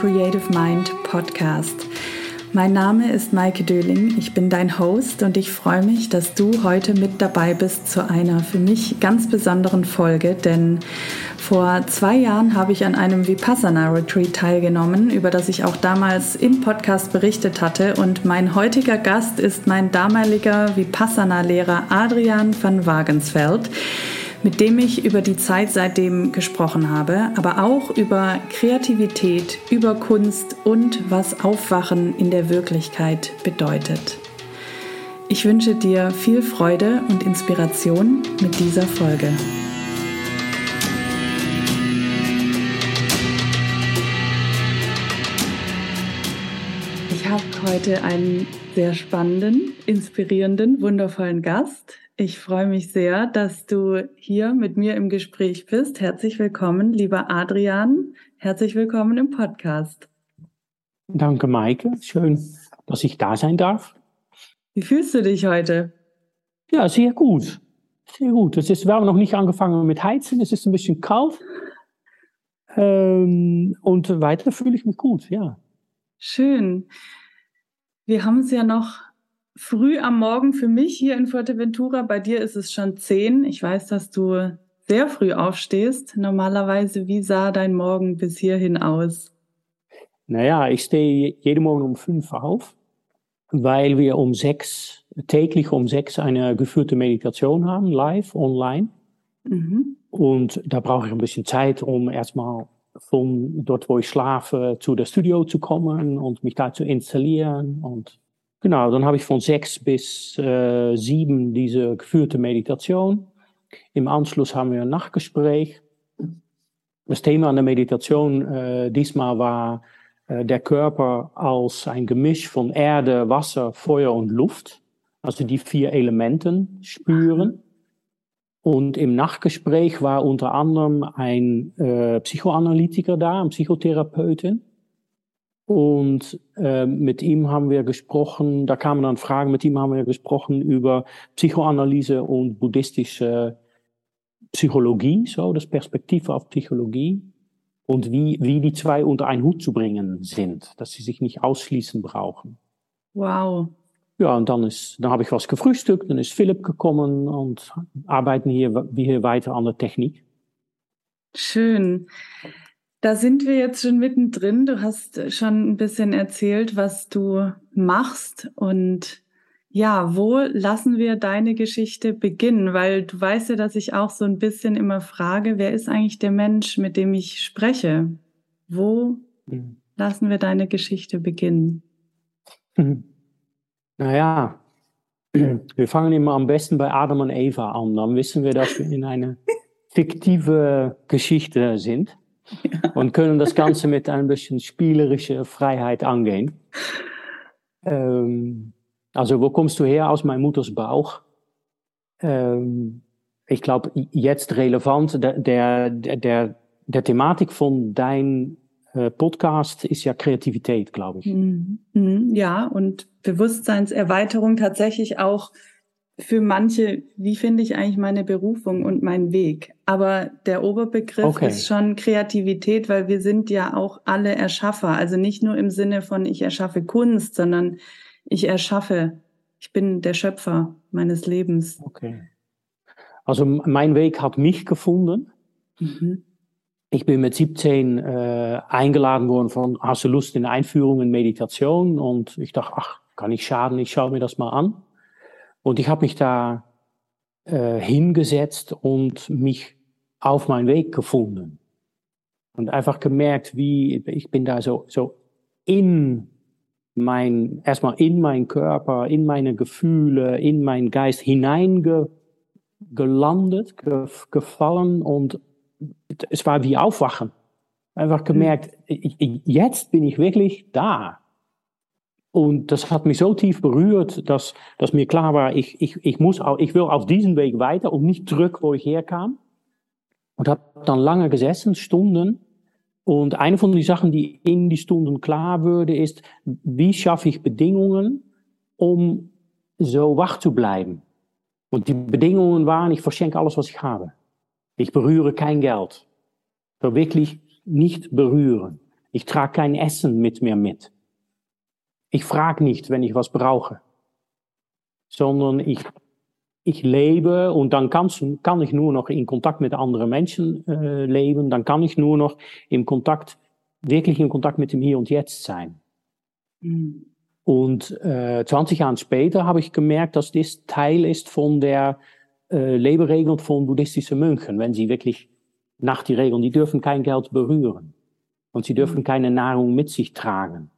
Creative Mind Podcast. Mein Name ist Maike Döling, ich bin dein Host und ich freue mich, dass du heute mit dabei bist zu einer für mich ganz besonderen Folge, denn vor zwei Jahren habe ich an einem Vipassana Retreat teilgenommen, über das ich auch damals im Podcast berichtet hatte. Und mein heutiger Gast ist mein damaliger Vipassana-Lehrer Adrian van Wagensfeld mit dem ich über die Zeit seitdem gesprochen habe, aber auch über Kreativität, über Kunst und was Aufwachen in der Wirklichkeit bedeutet. Ich wünsche dir viel Freude und Inspiration mit dieser Folge. Ich habe heute einen sehr spannenden, inspirierenden, wundervollen Gast. Ich freue mich sehr, dass du hier mit mir im Gespräch bist. Herzlich willkommen, lieber Adrian. Herzlich willkommen im Podcast. Danke, Maike. Schön, dass ich da sein darf. Wie fühlst du dich heute? Ja, sehr gut. Sehr gut. Es ist, wir haben noch nicht angefangen mit Heizen. Es ist ein bisschen kalt. Ähm, und weiter fühle ich mich gut, ja. Schön. Wir haben es ja noch früh am Morgen für mich hier in Fuerteventura. Bei dir ist es schon zehn. Ich weiß, dass du sehr früh aufstehst. Normalerweise, wie sah dein Morgen bis hierhin aus? Naja, ich stehe jeden Morgen um fünf auf, weil wir um sechs, täglich um sechs eine geführte Meditation haben, live, online. Mhm. Und da brauche ich ein bisschen Zeit, um erstmal von dort, wo ich schlafe, zu der Studio zu kommen und mich da zu installieren und Genau, dann habe ich von sechs bis äh, sieben diese geführte Meditation. Im Anschluss haben wir ein Nachgespräch. Das Thema an der Meditation äh, diesmal war äh, der Körper als ein Gemisch von Erde, Wasser, Feuer und Luft. Also die vier Elementen spüren. Und im Nachgespräch war unter anderem ein äh, Psychoanalytiker da, ein Psychotherapeutin. Und äh, mit ihm haben wir gesprochen, da kamen dann Fragen, mit ihm haben wir gesprochen über Psychoanalyse und buddhistische Psychologie, so das Perspektiv auf Psychologie und wie, wie die zwei unter einen Hut zu bringen sind, dass sie sich nicht ausschließen brauchen. Wow. Ja, und dann ist, dann habe ich was gefrühstückt, dann ist Philipp gekommen und arbeiten hier, wir hier weiter an der Technik. Schön. Da sind wir jetzt schon mittendrin. Du hast schon ein bisschen erzählt, was du machst und ja, wo lassen wir deine Geschichte beginnen? Weil du weißt ja, dass ich auch so ein bisschen immer frage, wer ist eigentlich der Mensch, mit dem ich spreche? Wo lassen wir deine Geschichte beginnen? Naja, wir fangen immer am besten bei Adam und Eva an. Dann wissen wir, dass wir in einer fiktive Geschichte sind und können das Ganze mit ein bisschen spielerischer Freiheit angehen. Ähm, also, wo kommst du her? Aus meinem Mutters Bauch. Ähm, ich glaube, jetzt relevant, der, der, der, der Thematik von dein äh, Podcast ist ja Kreativität, glaube ich. Mhm. Mhm. Ja, und Bewusstseinserweiterung tatsächlich auch für manche, wie finde ich eigentlich meine Berufung und meinen Weg? Aber der Oberbegriff okay. ist schon Kreativität, weil wir sind ja auch alle Erschaffer. Also nicht nur im Sinne von ich erschaffe Kunst, sondern ich erschaffe, ich bin der Schöpfer meines Lebens. Okay. Also mein Weg hat mich gefunden. Mhm. Ich bin mit 17 äh, eingeladen worden von, hast du Lust in Einführung in Meditation? Und ich dachte, ach, kann ich schaden, ich schaue mir das mal an. Und ich habe mich da äh, hingesetzt und mich auf meinen Weg gefunden. Und einfach gemerkt, wie ich bin da so, so in mein, erstmal in meinen Körper, in meine Gefühle, in meinen Geist hineingelandet, ge, gefallen und es war wie Aufwachen. Einfach gemerkt, ich, ich, jetzt bin ich wirklich da. Und das hat mich so tief berührt, dass, dass mir klar war, ich, ich, ich, muss, ich will auf diesen Weg weiter und nicht zurück, wo ich herkam. Und habe dann lange gesessen, Stunden. Und eine von den Sachen, die in die Stunden klar würde, ist, wie schaffe ich Bedingungen, um so wach zu bleiben? Und die Bedingungen waren, ich verschenke alles, was ich habe. Ich berühre kein Geld. So wirklich nicht berühren. Ich trage kein Essen mit mir mit. Ich frage nicht, wenn ich was brauche, sondern ich, ich lebe und dann kann, kann ich nur noch in Kontakt mit anderen Menschen äh, leben, dann kann ich nur noch im Kontakt, wirklich in Kontakt mit dem Hier und Jetzt sein. Mhm. Und äh, 20 Jahre später habe ich gemerkt, dass das Teil ist von der äh, Leberegel von buddhistischen Mönchen, wenn sie wirklich nach die Regeln, die dürfen kein Geld berühren und sie dürfen mhm. keine Nahrung mit sich tragen,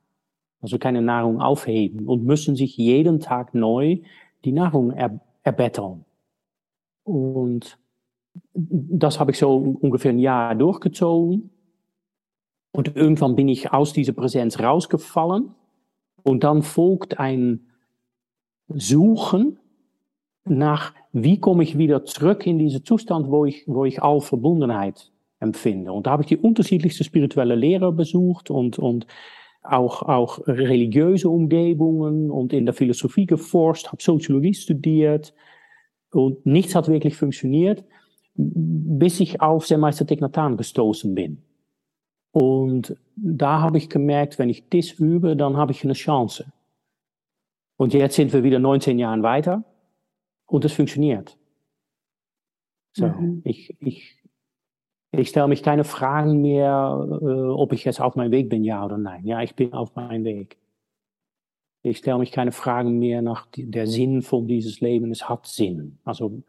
also keine Nahrung aufheben und müssen sich jeden Tag neu die Nahrung er, erbetteln. Und das habe ich so ungefähr ein Jahr durchgezogen. Und irgendwann bin ich aus dieser Präsenz rausgefallen. Und dann folgt ein Suchen nach, wie komme ich wieder zurück in diesen Zustand, wo ich, wo ich all Verbundenheit empfinde. Und da habe ich die unterschiedlichsten spirituelle Lehrer besucht und, und auch, auch religiöse Umgebungen und in der Philosophie geforscht, habe Soziologie studiert und nichts hat wirklich funktioniert, bis ich auf Meister Tegnatan gestoßen bin. Und da habe ich gemerkt, wenn ich das übe, dann habe ich eine Chance. Und jetzt sind wir wieder 19 Jahre weiter und es funktioniert. So, mhm. ich, ich, ich stelle mich keine Fragen mehr, äh, ob ich jetzt auf meinem Weg bin, ja oder nein. Ja, ich bin auf meinem Weg. Ich stelle mich keine Fragen mehr nach der Sinn von dieses Leben. Es hat Sinn. Also,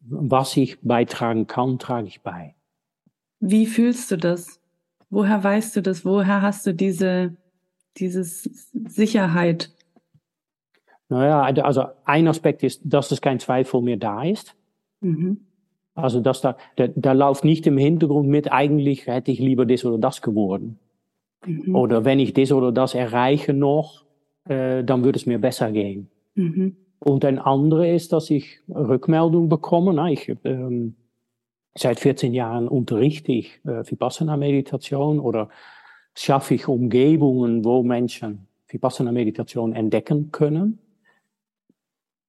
was ich beitragen kann, trage ich bei. Wie fühlst du das? Woher weißt du das? Woher hast du diese, diese Sicherheit? Naja, also ein Aspekt ist, dass es kein Zweifel mehr da ist. Mhm. Also dass da, da, da läuft nicht im Hintergrund mit, eigentlich hätte ich lieber das oder das geworden. Mhm. Oder wenn ich das oder das erreiche noch, äh, dann würde es mir besser gehen. Mhm. Und ein anderer ist, dass ich Rückmeldung bekomme. Na, ich, ähm, seit 14 Jahren unterrichte ich äh, Vipassana-Meditation oder schaffe ich Umgebungen, wo Menschen Vipassana-Meditation entdecken können.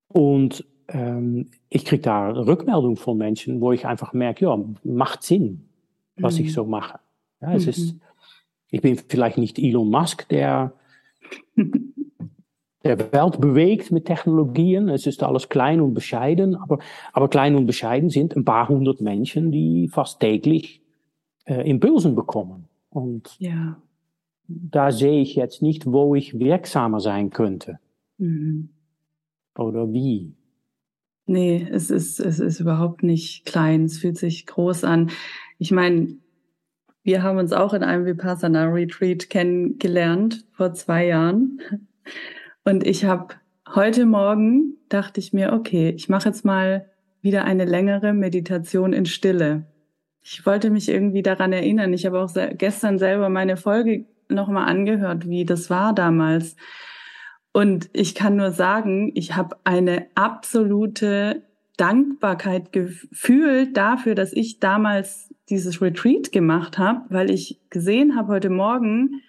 Und ähm, ich kriege da Rückmeldung von Menschen, wo ich einfach merke, ja, macht Sinn, was mhm. ich so mache. Ja, es mhm. ist, ich bin vielleicht nicht Elon Musk, der der Welt bewegt mit Technologien. Es ist alles klein und bescheiden, aber, aber klein und bescheiden sind ein paar hundert Menschen, die fast täglich äh, Impulsen bekommen. Und ja. da sehe ich jetzt nicht, wo ich wirksamer sein könnte. Mhm. Oder wie. Nee, es ist, es ist überhaupt nicht klein. Es fühlt sich groß an. Ich meine, wir haben uns auch in einem Vipassana Retreat kennengelernt vor zwei Jahren. Und ich habe heute Morgen dachte ich mir, okay, ich mache jetzt mal wieder eine längere Meditation in Stille. Ich wollte mich irgendwie daran erinnern. Ich habe auch gestern selber meine Folge nochmal angehört, wie das war damals. Und ich kann nur sagen, ich habe eine absolute Dankbarkeit gefühlt dafür, dass ich damals dieses Retreat gemacht habe, weil ich gesehen habe heute Morgen,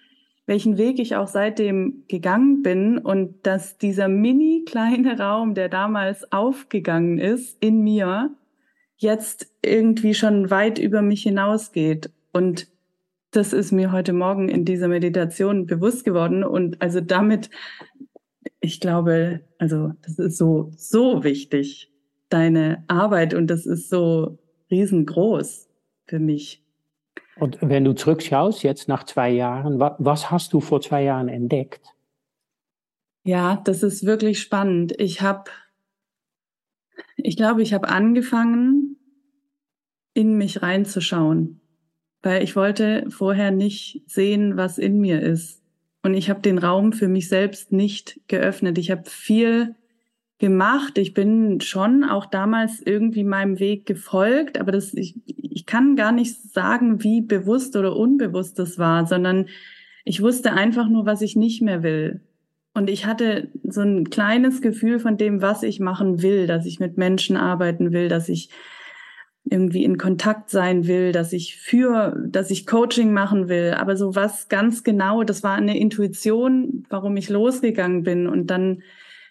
welchen Weg ich auch seitdem gegangen bin und dass dieser mini kleine Raum, der damals aufgegangen ist in mir, jetzt irgendwie schon weit über mich hinausgeht. Und das ist mir heute Morgen in dieser Meditation bewusst geworden. Und also damit ich glaube, also das ist so, so wichtig, deine Arbeit und das ist so riesengroß für mich. Und wenn du zurückschaust, jetzt nach zwei Jahren, was hast du vor zwei Jahren entdeckt? Ja, das ist wirklich spannend. Ich habe, ich glaube, ich habe angefangen, in mich reinzuschauen, weil ich wollte vorher nicht sehen, was in mir ist. Und ich habe den Raum für mich selbst nicht geöffnet. Ich habe viel gemacht. Ich bin schon auch damals irgendwie meinem Weg gefolgt, aber das, ich, ich kann gar nicht sagen, wie bewusst oder unbewusst das war, sondern ich wusste einfach nur, was ich nicht mehr will. Und ich hatte so ein kleines Gefühl von dem, was ich machen will, dass ich mit Menschen arbeiten will, dass ich irgendwie in Kontakt sein will, dass ich für, dass ich Coaching machen will. Aber so was ganz genau, das war eine Intuition, warum ich losgegangen bin. Und dann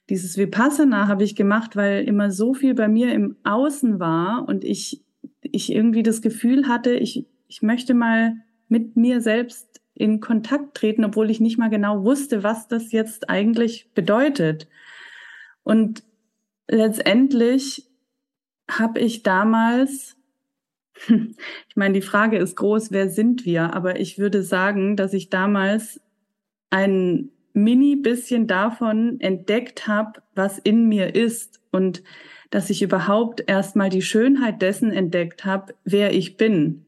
dieses Vipassana habe ich gemacht, weil immer so viel bei mir im Außen war und ich, ich irgendwie das Gefühl hatte, ich, ich möchte mal mit mir selbst in Kontakt treten, obwohl ich nicht mal genau wusste, was das jetzt eigentlich bedeutet. Und letztendlich habe ich damals, ich meine, die Frage ist groß, wer sind wir? Aber ich würde sagen, dass ich damals ein mini bisschen davon entdeckt habe, was in mir ist und dass ich überhaupt erstmal die Schönheit dessen entdeckt habe, wer ich bin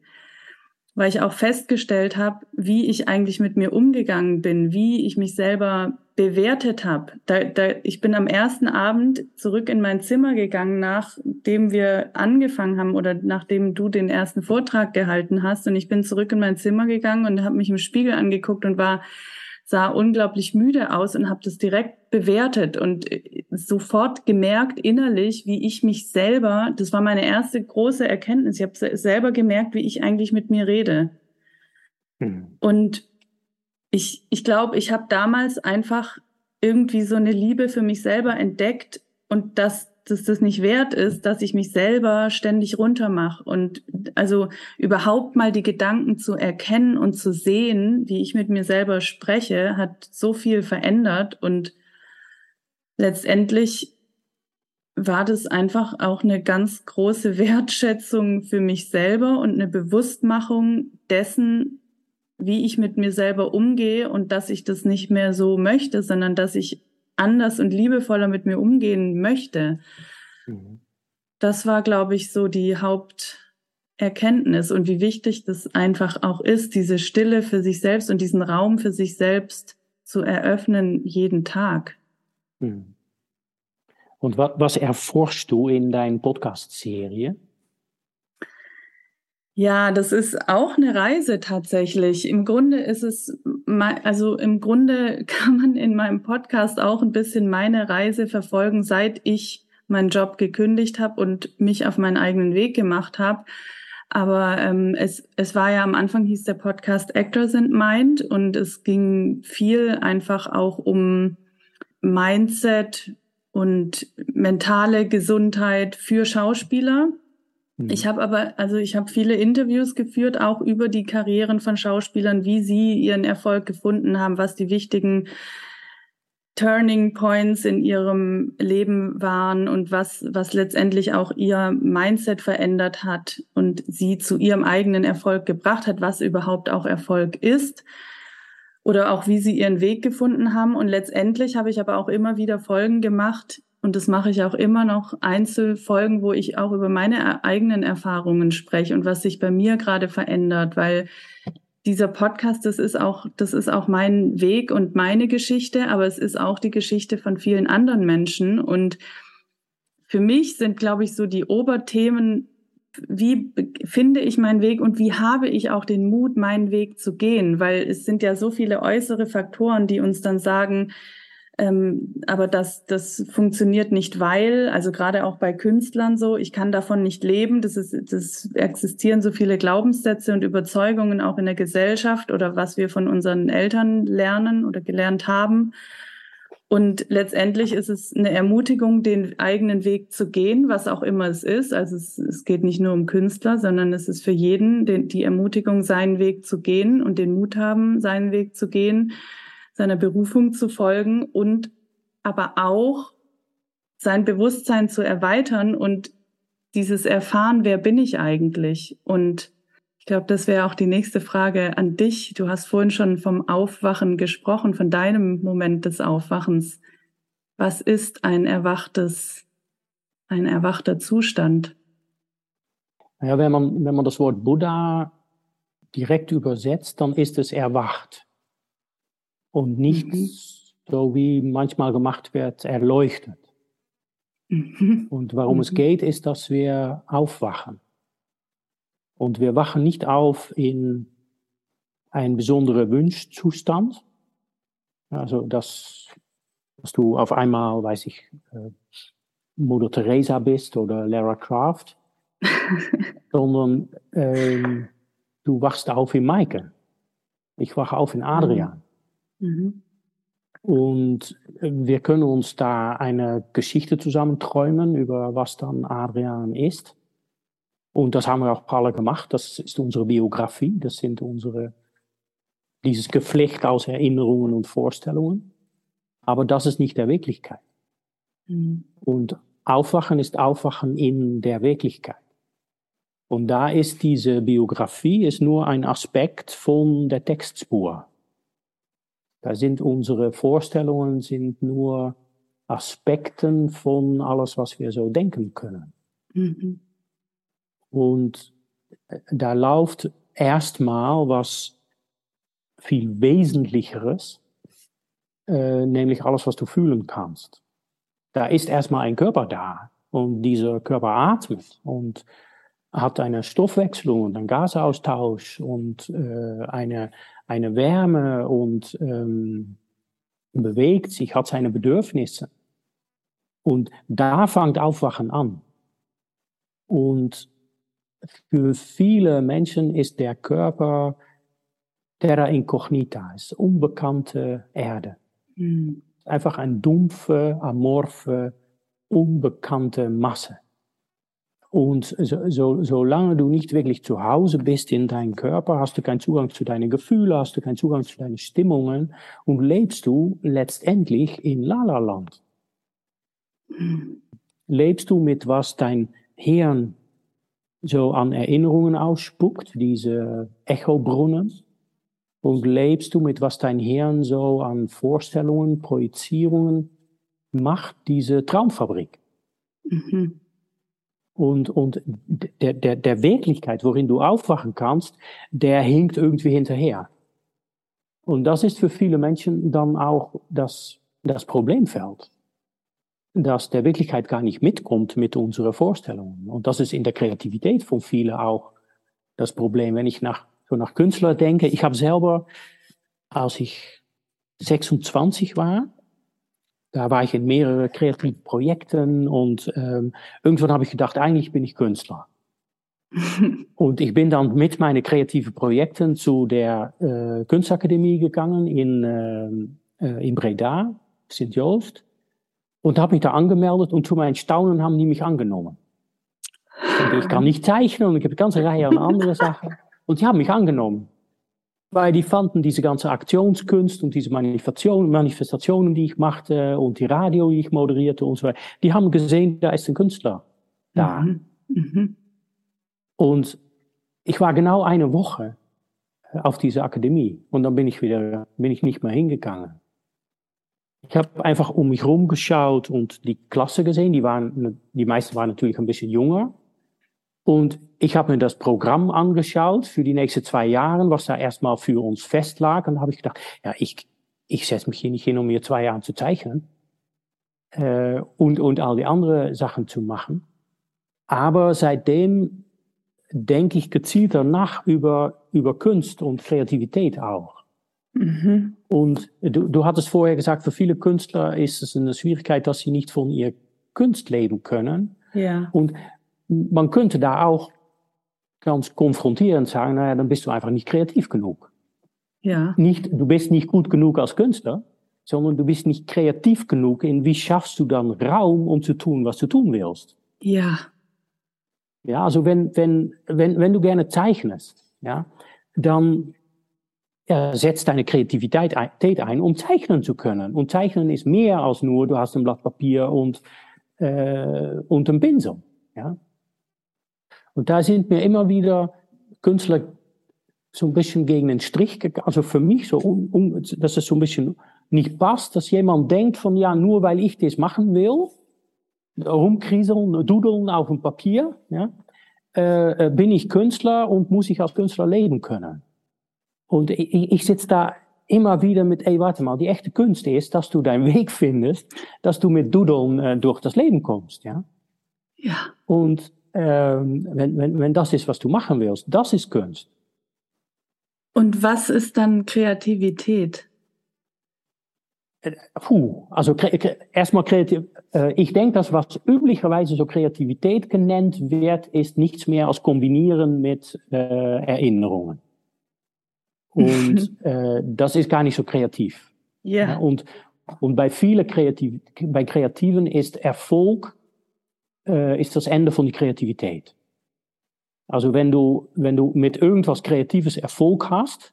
weil ich auch festgestellt habe, wie ich eigentlich mit mir umgegangen bin, wie ich mich selber bewertet habe. Da, da, ich bin am ersten Abend zurück in mein Zimmer gegangen, nachdem wir angefangen haben oder nachdem du den ersten Vortrag gehalten hast. Und ich bin zurück in mein Zimmer gegangen und habe mich im Spiegel angeguckt und war sah unglaublich müde aus und habe das direkt bewertet und äh, sofort gemerkt innerlich, wie ich mich selber, das war meine erste große Erkenntnis, ich habe selber gemerkt, wie ich eigentlich mit mir rede. Mhm. Und ich, ich glaube, ich habe damals einfach irgendwie so eine Liebe für mich selber entdeckt und das dass das nicht wert ist, dass ich mich selber ständig runtermache und also überhaupt mal die Gedanken zu erkennen und zu sehen, wie ich mit mir selber spreche, hat so viel verändert und letztendlich war das einfach auch eine ganz große Wertschätzung für mich selber und eine Bewusstmachung dessen, wie ich mit mir selber umgehe und dass ich das nicht mehr so möchte, sondern dass ich anders und liebevoller mit mir umgehen möchte. Mhm. Das war, glaube ich, so die Haupterkenntnis und wie wichtig das einfach auch ist, diese Stille für sich selbst und diesen Raum für sich selbst zu eröffnen jeden Tag. Mhm. Und was, was erforschst du in deiner Podcast-Serie? Ja, das ist auch eine Reise tatsächlich. Im Grunde ist es, also im Grunde kann man in meinem Podcast auch ein bisschen meine Reise verfolgen, seit ich meinen Job gekündigt habe und mich auf meinen eigenen Weg gemacht habe. Aber ähm, es, es war ja am Anfang hieß der Podcast Actors in Mind und es ging viel einfach auch um Mindset und mentale Gesundheit für Schauspieler. Mhm. Ich habe aber, also ich habe viele Interviews geführt, auch über die Karrieren von Schauspielern, wie sie ihren Erfolg gefunden haben, was die wichtigen Turning Points in ihrem Leben waren und was, was letztendlich auch ihr Mindset verändert hat und sie zu ihrem eigenen Erfolg gebracht hat, was überhaupt auch Erfolg ist oder auch wie sie ihren Weg gefunden haben. Und letztendlich habe ich aber auch immer wieder Folgen gemacht, und das mache ich auch immer noch, Einzelfolgen, wo ich auch über meine eigenen Erfahrungen spreche und was sich bei mir gerade verändert, weil dieser Podcast, das ist auch, das ist auch mein Weg und meine Geschichte, aber es ist auch die Geschichte von vielen anderen Menschen. Und für mich sind, glaube ich, so die Oberthemen, wie finde ich meinen Weg und wie habe ich auch den Mut, meinen Weg zu gehen? Weil es sind ja so viele äußere Faktoren, die uns dann sagen, ähm, aber das, das funktioniert nicht, weil, also gerade auch bei Künstlern so, ich kann davon nicht leben. Das ist, das existieren so viele Glaubenssätze und Überzeugungen auch in der Gesellschaft oder was wir von unseren Eltern lernen oder gelernt haben. Und letztendlich ist es eine Ermutigung, den eigenen Weg zu gehen, was auch immer es ist. Also es, es geht nicht nur um Künstler, sondern es ist für jeden den, die Ermutigung, seinen Weg zu gehen und den Mut haben, seinen Weg zu gehen seiner Berufung zu folgen und aber auch sein Bewusstsein zu erweitern und dieses Erfahren, wer bin ich eigentlich? Und ich glaube, das wäre auch die nächste Frage an dich. Du hast vorhin schon vom Aufwachen gesprochen, von deinem Moment des Aufwachens. Was ist ein erwachtes, ein erwachter Zustand? Ja, wenn man, wenn man das Wort Buddha direkt übersetzt, dann ist es erwacht und nicht mhm. so wie manchmal gemacht wird, erleuchtet. Mhm. Und warum mhm. es geht, ist, dass wir aufwachen. Und wir wachen nicht auf in einen besonderen Wunschzustand. Also, dass, dass du auf einmal, weiß ich, äh, Mutter Teresa bist oder Lara Croft, sondern ähm, du wachst auf in Maike. Ich wache auf in Adrian. Mhm. Und wir können uns da eine Geschichte zusammen träumen über was dann Adrian ist. Und das haben wir auch alle gemacht. Das ist unsere Biografie. Das sind unsere, dieses Geflecht aus Erinnerungen und Vorstellungen. Aber das ist nicht der Wirklichkeit. Mhm. Und Aufwachen ist Aufwachen in der Wirklichkeit. Und da ist diese Biografie ist nur ein Aspekt von der Textspur. Da sind unsere Vorstellungen sind nur Aspekten von alles, was wir so denken können. Mhm. Und da läuft erstmal was viel Wesentlicheres, äh, nämlich alles, was du fühlen kannst. Da ist erstmal ein Körper da und dieser Körper atmet und hat eine Stoffwechselung und einen Gasaustausch und äh, eine, eine Wärme und ähm, bewegt sich, hat seine Bedürfnisse. Und da fängt Aufwachen an. Und für viele Menschen ist der Körper terra incognita, ist unbekannte Erde. Mhm. Einfach eine dumpfe, amorphe, unbekannte Masse. Und so, so, solange du nicht wirklich zu Hause bist in deinem Körper, hast du keinen Zugang zu deinen Gefühlen, hast du keinen Zugang zu deinen Stimmungen und lebst du letztendlich in Lala-Land. Lebst du mit was dein Hirn so an Erinnerungen ausspuckt, diese Echobrunnen, und lebst du mit was dein Hirn so an Vorstellungen, Projizierungen macht, diese Traumfabrik. Mhm. Und, und der, der, der Wirklichkeit, worin du aufwachen kannst, der hinkt irgendwie hinterher. Und das ist für viele Menschen dann auch das, das Problemfeld dass der Wirklichkeit gar nicht mitkommt mit unseren Vorstellungen. Und das ist in der Kreativität von vielen auch das Problem. Wenn ich nach, so nach Künstler denke, ich habe selber, als ich 26 war, da war ich in mehreren kreativen Projekten und ähm, irgendwann habe ich gedacht, eigentlich bin ich Künstler. und ich bin dann mit meinen kreativen Projekten zu der äh, Kunstakademie gegangen in, äh, äh in Breda, St. Joost und habe mich da angemeldet und zu meinem Staunen haben die mich angenommen. Und ich kann nicht zeichnen und ich habe eine ganze Reihe an andere Sachen. Und die haben mich angenommen. Weil die fanden diese ganze Aktionskunst und diese Manifestationen, Manifestationen, die ich machte und die Radio, die ich moderierte und so weiter, die haben gesehen, da ist ein Künstler da. Mhm. Mhm. Und ich war genau eine Woche auf dieser Akademie und dann bin ich wieder, bin ich nicht mehr hingegangen. Ich habe einfach um mich herum geschaut und die Klasse gesehen. Die, waren, die meisten waren natürlich ein bisschen jünger. Und ich habe mir das Programm angeschaut für die nächsten zwei Jahre, was da erstmal für uns fest lag. Und da habe ich gedacht, ja, ich, ich setze mich hier nicht hin, um mir zwei Jahre zu zeichnen äh, und, und all die anderen Sachen zu machen. Aber seitdem denke ich gezielter nach über, über Kunst und Kreativität auch. Mhm. Und du, du hattest vorher gesagt, für viele Künstler ist es eine Schwierigkeit, dass sie nicht von ihrer Kunst leben können. Ja. Und man könnte da auch ganz konfrontierend sagen, naja, dann bist du einfach nicht kreativ genug. Ja. Nicht, du bist nicht gut genug als Künstler, sondern du bist nicht kreativ genug in wie schaffst du dann Raum, um zu tun, was du tun willst. Ja. Ja, also wenn, wenn, wenn, wenn du gerne zeichnest, ja, dann ja, setzt deine Kreativität ein, um zeichnen zu können. Und zeichnen ist mehr als nur, du hast ein Blatt Papier und, äh, und ein Pinsel. Ja? Und da sind mir immer wieder Künstler so ein bisschen gegen den Strich gegangen. Also für mich so, um, um, dass es so ein bisschen nicht passt, dass jemand denkt von, ja, nur weil ich das machen will, rumkrieseln, dudeln auf dem Papier, ja, äh, äh bin ich Künstler und muss ich als Künstler leben können. Und ich, ich sitze da immer wieder mit, ey, warte mal, die echte Kunst ist, dass du deinen Weg findest, dass du mit Dudeln äh, durch das Leben kommst, ja. Ja. Und ähm, wenn, wenn, wenn das ist, was du machen willst, das ist Kunst. Und was ist dann Kreativität? Äh, puh, also erstmal kreativ. Äh, ich denke, dass was üblicherweise so Kreativität genannt wird, ist nichts mehr als Kombinieren mit äh, Erinnerungen. Und äh, das ist gar nicht so kreativ. Yeah. Ja, und, und bei vielen Kreativ bei Kreativen ist Erfolg äh, ist das Ende von der Kreativität. Also wenn du, wenn du mit irgendwas Kreatives Erfolg hast,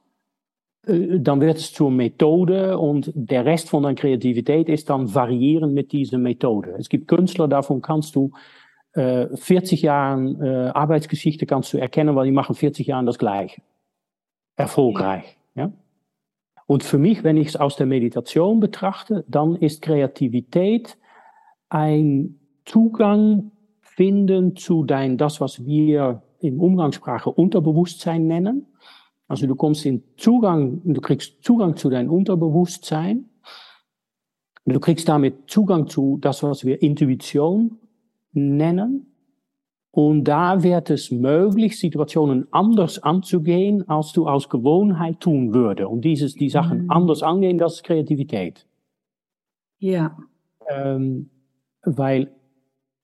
äh, dann wird es zur Methode und der Rest von deiner Kreativität ist dann variieren mit dieser Methode. Es gibt Künstler, davon kannst du äh, 40 Jahren äh, Arbeitsgeschichte kannst du erkennen, weil die machen 40 Jahre das Gleiche. Erfolgreich. Ja? Und für mich, wenn ich es aus der Meditation betrachte, dann ist Kreativität ein Zugang finden zu dein, das, was wir in Umgangssprache Unterbewusstsein nennen. Also du kommst in Zugang, du kriegst Zugang zu dein Unterbewusstsein. Du kriegst damit Zugang zu das, was wir Intuition nennen. Und da wird es möglich, Situationen anders anzugehen, als du aus Gewohnheit tun würde. Und dieses, die Sachen mhm. anders angehen, das ist Kreativität. Ja. Ähm, weil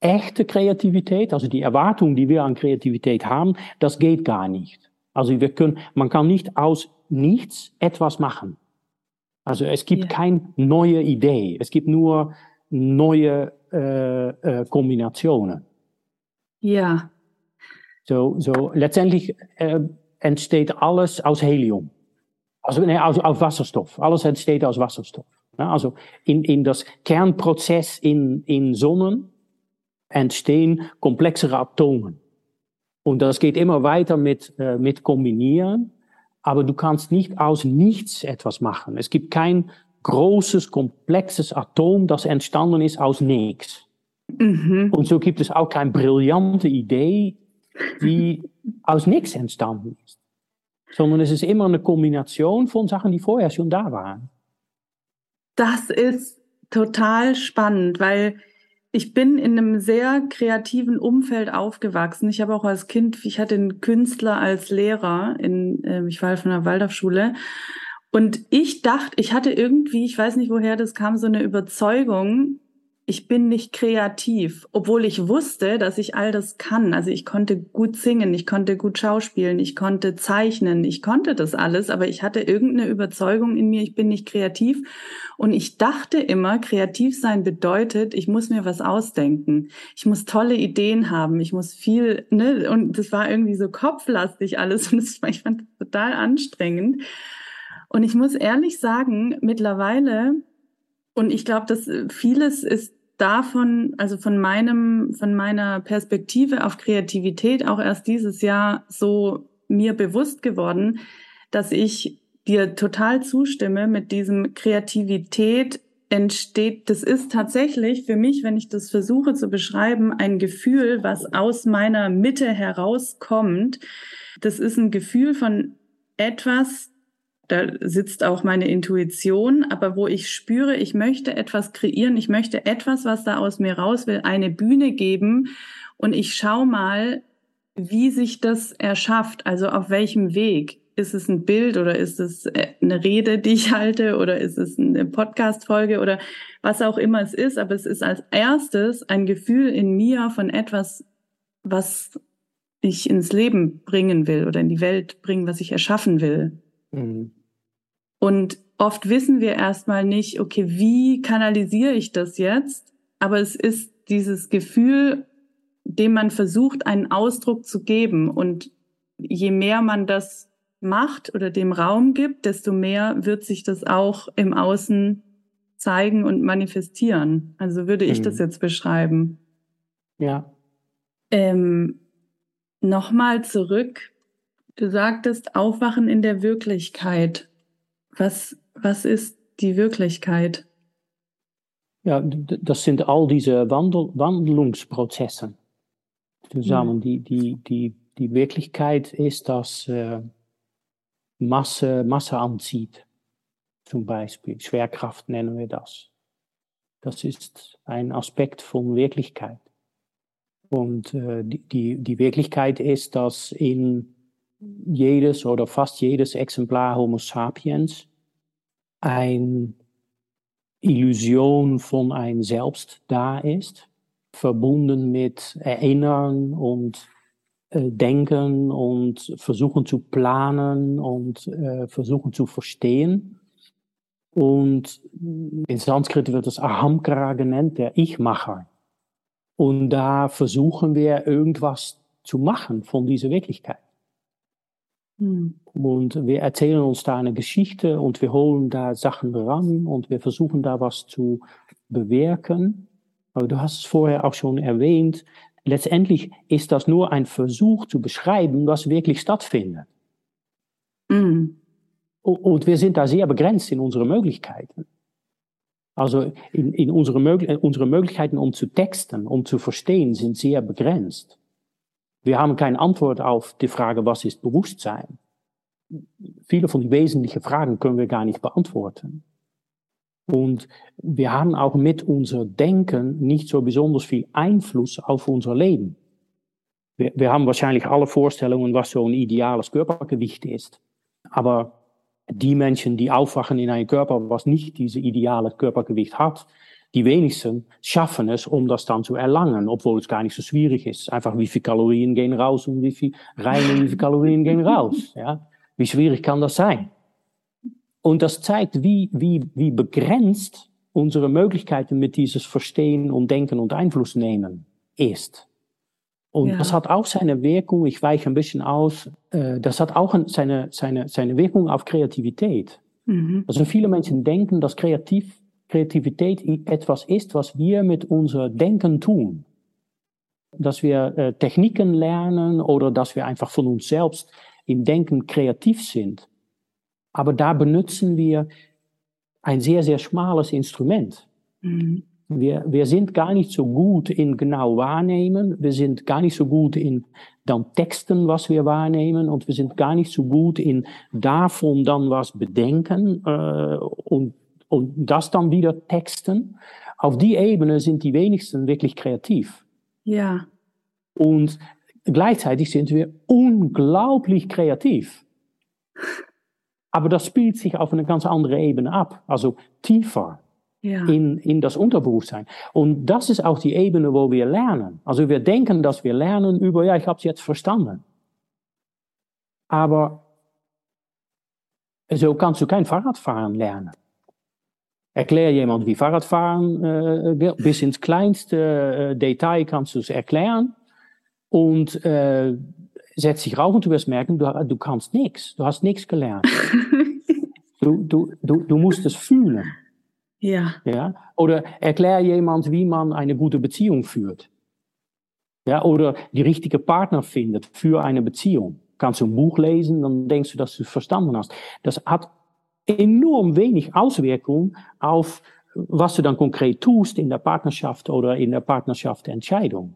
echte Kreativität, also die Erwartung, die wir an Kreativität haben, das geht gar nicht. Also wir können, man kann nicht aus nichts etwas machen. Also es gibt ja. keine neue Idee, es gibt nur neue äh, äh, Kombinationen. Ja. So, so letztendlich äh, entsteht alles aus Helium. Also nee, aus, aus Wasserstoff. Alles entsteht aus Wasserstoff. Ja, also in, in das Kernprozess in, in Sonnen entstehen komplexere Atomen. Und das geht immer weiter mit, äh, mit Kombinieren. Aber du kannst nicht aus nichts etwas machen. Es gibt kein großes, komplexes Atom, das entstanden ist aus nichts. Mhm. Und so gibt es auch keine brillante Idee, die aus nichts entstanden ist. Sondern es ist immer eine Kombination von Sachen, die vorher schon da waren. Das ist total spannend, weil ich bin in einem sehr kreativen Umfeld aufgewachsen. Ich habe auch als Kind, ich hatte einen Künstler als Lehrer in, äh, ich war von der Waldorfschule. Und ich dachte, ich hatte irgendwie, ich weiß nicht woher das kam, so eine Überzeugung, ich bin nicht kreativ, obwohl ich wusste, dass ich all das kann. Also ich konnte gut singen, ich konnte gut schauspielen, ich konnte zeichnen, ich konnte das alles, aber ich hatte irgendeine Überzeugung in mir, ich bin nicht kreativ. Und ich dachte immer, kreativ sein bedeutet, ich muss mir was ausdenken. Ich muss tolle Ideen haben, ich muss viel, ne, und das war irgendwie so kopflastig alles und das ich fand das total anstrengend. Und ich muss ehrlich sagen, mittlerweile, und ich glaube, dass vieles ist davon, also von meinem, von meiner Perspektive auf Kreativität auch erst dieses Jahr so mir bewusst geworden, dass ich dir total zustimme mit diesem Kreativität entsteht, das ist tatsächlich für mich, wenn ich das versuche zu beschreiben, ein Gefühl, was aus meiner Mitte herauskommt. Das ist ein Gefühl von etwas, da sitzt auch meine Intuition, aber wo ich spüre, ich möchte etwas kreieren, ich möchte etwas, was da aus mir raus will, eine Bühne geben und ich schaue mal, wie sich das erschafft, also auf welchem Weg. Ist es ein Bild oder ist es äh, eine Rede, die ich halte oder ist es eine Podcast-Folge oder was auch immer es ist, aber es ist als erstes ein Gefühl in mir von etwas, was ich ins Leben bringen will oder in die Welt bringen, was ich erschaffen will. Mhm. Und oft wissen wir erstmal nicht, okay, wie kanalisiere ich das jetzt? Aber es ist dieses Gefühl, dem man versucht, einen Ausdruck zu geben. Und je mehr man das macht oder dem Raum gibt, desto mehr wird sich das auch im Außen zeigen und manifestieren. Also würde ich mhm. das jetzt beschreiben. Ja. Ähm, Nochmal zurück. Du sagtest Aufwachen in der Wirklichkeit. Was, was ist die Wirklichkeit? Ja, das sind all diese Wandel, Wandlungsprozesse zusammen. Ja. Die, die, die, die Wirklichkeit ist, dass äh, Masse Masse anzieht, zum Beispiel. Schwerkraft nennen wir das. Das ist ein Aspekt von Wirklichkeit. Und äh, die, die Wirklichkeit ist, dass in jedes oder fast jedes Exemplar Homo sapiens eine Illusion von ein Selbst da ist, verbunden mit Erinnern und äh, Denken und versuchen zu planen und äh, versuchen zu verstehen. Und in Sanskrit wird das Ahamkara genannt, der Ich-Macher. Und da versuchen wir irgendwas zu machen von dieser Wirklichkeit. Mhm. Und wir erzählen uns da eine Geschichte und wir holen da Sachen ran und wir versuchen da was zu bewirken. Aber du hast es vorher auch schon erwähnt, letztendlich ist das nur ein Versuch zu beschreiben, was wirklich stattfindet. Mhm. Und wir sind da sehr begrenzt in unseren Möglichkeiten. Also in, in unsere, unsere Möglichkeiten, um zu texten, um zu verstehen, sind sehr begrenzt. Wir haben keine Antwort auf die Frage, was ist Bewusstsein? Viele von den wesentlichen Fragen können wir gar nicht beantworten. Und wir haben auch mit unser Denken nicht so besonders viel Einfluss auf unser Leben. Wir, wir haben wahrscheinlich alle Vorstellungen, was so ein ideales Körpergewicht ist. Aber die Menschen, die aufwachen in einem Körper, was nicht diese ideale Körpergewicht hat, die wenigsten schaffen es, um das dann zu erlangen, obwohl es gar nicht so schwierig ist. Einfach wie viele Kalorien gehen raus und wie viel rein und wie viele Kalorien gehen raus. Ja? Wie schwierig kann das sein? Und das zeigt, wie, wie, wie begrenzt unsere Möglichkeiten mit dieses Verstehen und Denken und Einfluss nehmen ist. Und ja. das hat auch seine Wirkung, ich weiche ein bisschen aus, äh, das hat auch seine, seine, seine Wirkung auf Kreativität. Mhm. Also viele Menschen denken, dass Kreativ, Kreativität etwas ist, was wir mit unser Denken tun. Dass wir äh, Techniken lernen oder dass wir einfach von uns selbst im Denken kreativ sind. Aber da benutzen wir ein sehr, sehr schmales Instrument. Mhm. Wir, wir sind gar nicht so gut in genau wahrnehmen. Wir sind gar nicht so gut in dann Texten, was wir wahrnehmen. Und wir sind gar nicht so gut in davon dann was bedenken äh, und, und das dann wieder texten. Auf die Ebene sind die wenigsten wirklich kreativ. Ja. Und gleichzeitig sind wir unglaublich kreativ. Aber das spielt sich auf eine ganz andere Ebene ab, also tiefer ja. in, in das Unterbewusstsein. Und das ist auch die Ebene, wo wir lernen. Also wir denken, dass wir lernen über, ja, ich habe es jetzt verstanden. Aber so kannst du kein Fahrradfahren lernen. Erklär jemand wie Fahrradfahren äh, bis ins kleinste äh, Detail kannst du es erklären und äh, setz dich rauf und du wirst merken, du, du kannst nichts, du hast nichts gelernt. du, du, du, du musst es fühlen. Ja. ja. Oder erklär jemand, wie man eine gute Beziehung führt. Ja, oder die richtige Partner findet für eine Beziehung. Kannst du ein Buch lesen, dann denkst du, dass du es verstanden hast. Das hat enorm wenig Auswirkung auf, was du dann konkret tust in der Partnerschaft oder in der Partnerschaft Entscheidung.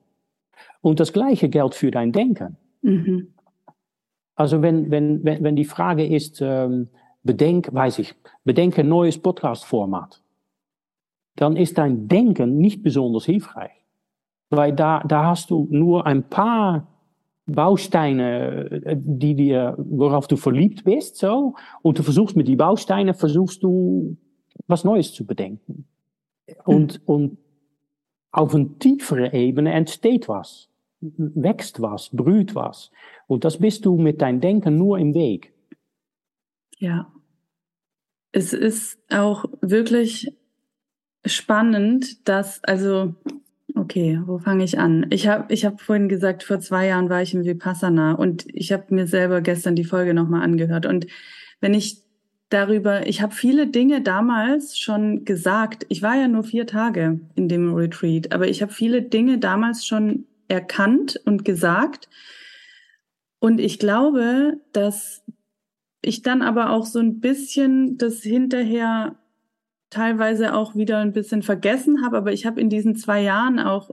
Und das Gleiche gilt für dein Denken. Mhm. Also wenn, wenn, wenn, wenn die Frage ist, ähm, bedenk, weiß ich, bedenke ein neues Podcast-Format dann ist dein Denken nicht besonders hilfreich. Weil da, da hast du nur ein paar Bausteine, äh, die dir, worauf du verliebt bist, so. Und du versuchst mit die Bausteine, versuchst du was Neues zu bedenken. Und, mhm. und auf eine tiefere Ebene entsteht was, wächst was, brüht was. Und das bist du mit deinem Denken nur im Weg. Ja. Es ist auch wirklich spannend, dass, also, okay, wo fange ich an? Ich habe ich hab vorhin gesagt, vor zwei Jahren war ich im Vipassana und ich habe mir selber gestern die Folge nochmal angehört. Und wenn ich darüber, ich habe viele Dinge damals schon gesagt. Ich war ja nur vier Tage in dem Retreat, aber ich habe viele Dinge damals schon erkannt und gesagt. Und ich glaube, dass ich dann aber auch so ein bisschen das hinterher teilweise auch wieder ein bisschen vergessen habe, aber ich habe in diesen zwei Jahren auch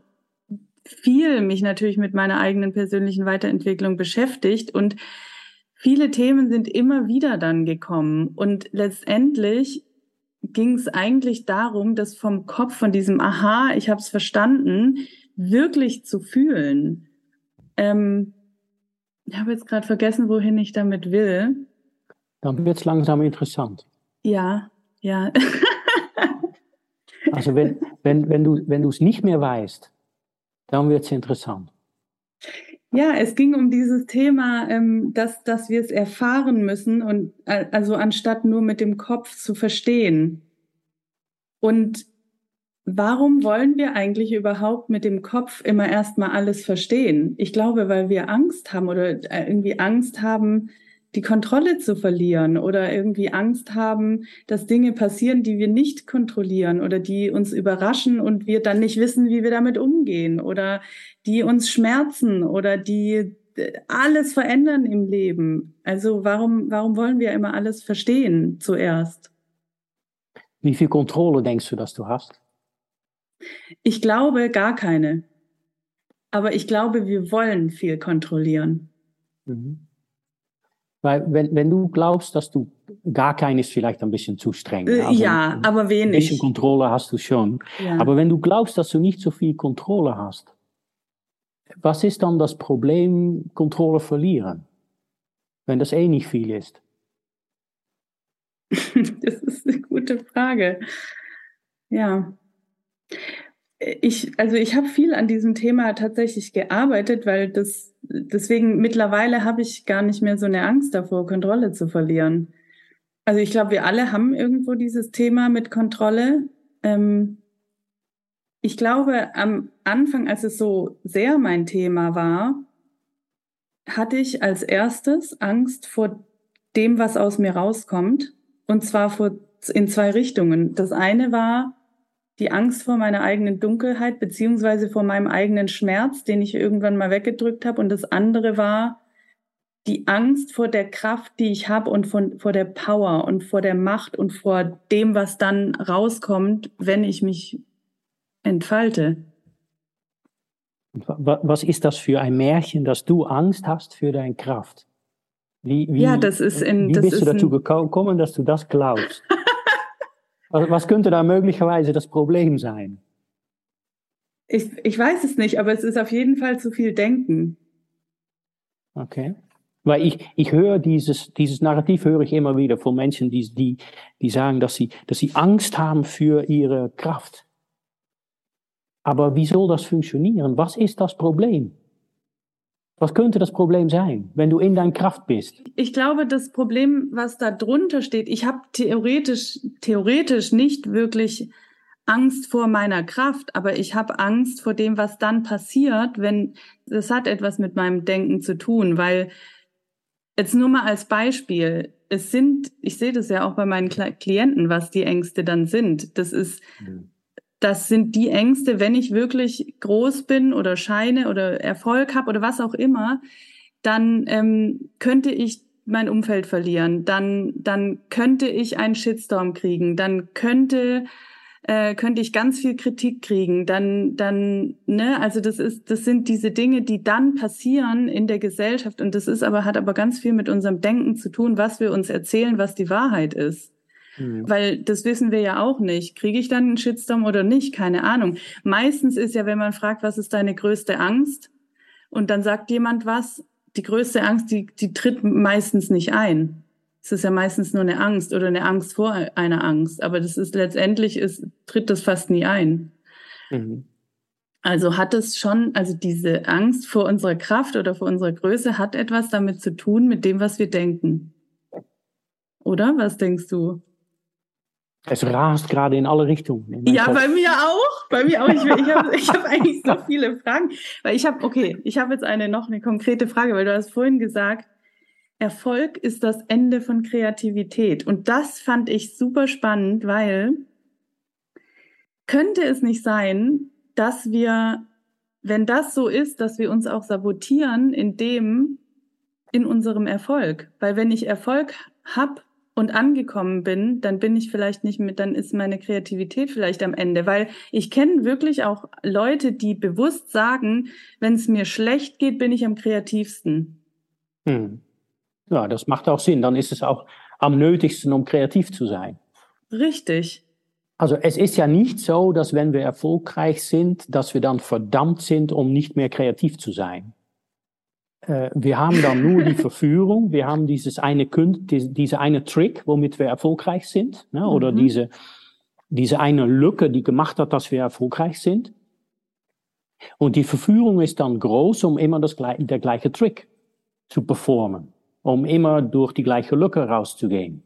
viel mich natürlich mit meiner eigenen persönlichen Weiterentwicklung beschäftigt und viele Themen sind immer wieder dann gekommen und letztendlich ging es eigentlich darum, das vom Kopf, von diesem Aha, ich habe es verstanden, wirklich zu fühlen. Ähm, ich habe jetzt gerade vergessen, wohin ich damit will. Dann wird es langsam interessant. Ja, ja. Also wenn, wenn, wenn du wenn es nicht mehr weißt, dann wird es interessant. Ja, es ging um dieses Thema, ähm, dass, dass wir es erfahren müssen und also anstatt nur mit dem Kopf zu verstehen. Und warum wollen wir eigentlich überhaupt mit dem Kopf immer erstmal alles verstehen? Ich glaube, weil wir Angst haben oder äh, irgendwie Angst haben, die Kontrolle zu verlieren oder irgendwie Angst haben, dass Dinge passieren, die wir nicht kontrollieren oder die uns überraschen und wir dann nicht wissen, wie wir damit umgehen oder die uns schmerzen oder die äh, alles verändern im Leben. Also warum, warum wollen wir immer alles verstehen zuerst? Wie viel Kontrolle denkst du, dass du hast? Ich glaube gar keine. Aber ich glaube, wir wollen viel kontrollieren. Mhm. Weil wenn, wenn du glaubst, dass du gar keines vielleicht ein bisschen zu streng. Äh, also ja, aber wenig. Ein bisschen Kontrolle hast du schon. Ja. Aber wenn du glaubst, dass du nicht so viel Kontrolle hast, was ist dann das Problem, Kontrolle verlieren? Wenn das eh nicht viel ist. das ist eine gute Frage. Ja. Ich, also ich habe viel an diesem Thema tatsächlich gearbeitet, weil das deswegen mittlerweile habe ich gar nicht mehr so eine Angst davor, Kontrolle zu verlieren. Also ich glaube, wir alle haben irgendwo dieses Thema mit Kontrolle. Ähm, ich glaube, am Anfang, als es so sehr mein Thema war, hatte ich als erstes Angst vor dem, was aus mir rauskommt. Und zwar vor, in zwei Richtungen. Das eine war die Angst vor meiner eigenen Dunkelheit beziehungsweise vor meinem eigenen Schmerz, den ich irgendwann mal weggedrückt habe. Und das andere war die Angst vor der Kraft, die ich habe und von, vor der Power und vor der Macht und vor dem, was dann rauskommt, wenn ich mich entfalte. Was ist das für ein Märchen, dass du Angst hast für deine Kraft? Wie, wie, ja, das ist in, wie bist du dazu gekommen, dass du das glaubst? Was, könnte da möglicherweise das Problem sein? Ich, ich weiß es nicht, aber es ist auf jeden Fall zu viel Denken. Okay. Weil ich, ich höre dieses, dieses Narrativ höre ich immer wieder von Menschen, die, die, die sagen, dass sie, dass sie Angst haben für ihre Kraft. Aber wie soll das funktionieren? Was ist das Problem? Was könnte das Problem sein, wenn du in deiner Kraft bist? Ich glaube, das Problem, was da drunter steht, ich habe theoretisch, theoretisch nicht wirklich Angst vor meiner Kraft, aber ich habe Angst vor dem, was dann passiert, wenn das hat etwas mit meinem Denken zu tun, weil jetzt nur mal als Beispiel, es sind, ich sehe das ja auch bei meinen Klienten, was die Ängste dann sind. Das ist mhm das sind die Ängste, wenn ich wirklich groß bin oder scheine oder Erfolg habe oder was auch immer, dann ähm, könnte ich mein Umfeld verlieren, dann, dann könnte ich einen Shitstorm kriegen, dann könnte äh, könnte ich ganz viel Kritik kriegen, dann, dann, ne, also das ist, das sind diese Dinge, die dann passieren in der Gesellschaft. Und das ist aber, hat aber ganz viel mit unserem Denken zu tun, was wir uns erzählen, was die Wahrheit ist. Mhm. Weil das wissen wir ja auch nicht. Kriege ich dann einen Shitstorm oder nicht? Keine Ahnung. Meistens ist ja, wenn man fragt, was ist deine größte Angst? Und dann sagt jemand was, die größte Angst, die, die tritt meistens nicht ein. Es ist ja meistens nur eine Angst oder eine Angst vor einer Angst. Aber das ist letztendlich, ist, tritt das fast nie ein. Mhm. Also hat es schon, also diese Angst vor unserer Kraft oder vor unserer Größe hat etwas damit zu tun mit dem, was wir denken. Oder? Was denkst du? Es rast gerade in alle Richtungen. Ja, Kopf. bei mir auch. Bei mir auch. Ich, ich habe hab eigentlich so viele Fragen. Weil ich habe, okay, ich habe jetzt eine noch eine konkrete Frage, weil du hast vorhin gesagt, Erfolg ist das Ende von Kreativität. Und das fand ich super spannend, weil könnte es nicht sein, dass wir, wenn das so ist, dass wir uns auch sabotieren in dem, in unserem Erfolg. Weil wenn ich Erfolg habe, und angekommen bin, dann bin ich vielleicht nicht mit, dann ist meine Kreativität vielleicht am Ende, weil ich kenne wirklich auch Leute, die bewusst sagen, wenn es mir schlecht geht, bin ich am kreativsten. Hm. Ja, das macht auch Sinn. Dann ist es auch am nötigsten, um kreativ zu sein. Richtig. Also es ist ja nicht so, dass wenn wir erfolgreich sind, dass wir dann verdammt sind, um nicht mehr kreativ zu sein. Äh, wir haben dann nur die Verführung, wir haben dieses eine Künst, diese eine Trick, womit wir erfolgreich sind, ne? oder mhm. diese, diese eine Lücke, die gemacht hat, dass wir erfolgreich sind. Und die Verführung ist dann groß, um immer das, der gleiche Trick zu performen, um immer durch die gleiche Lücke rauszugehen.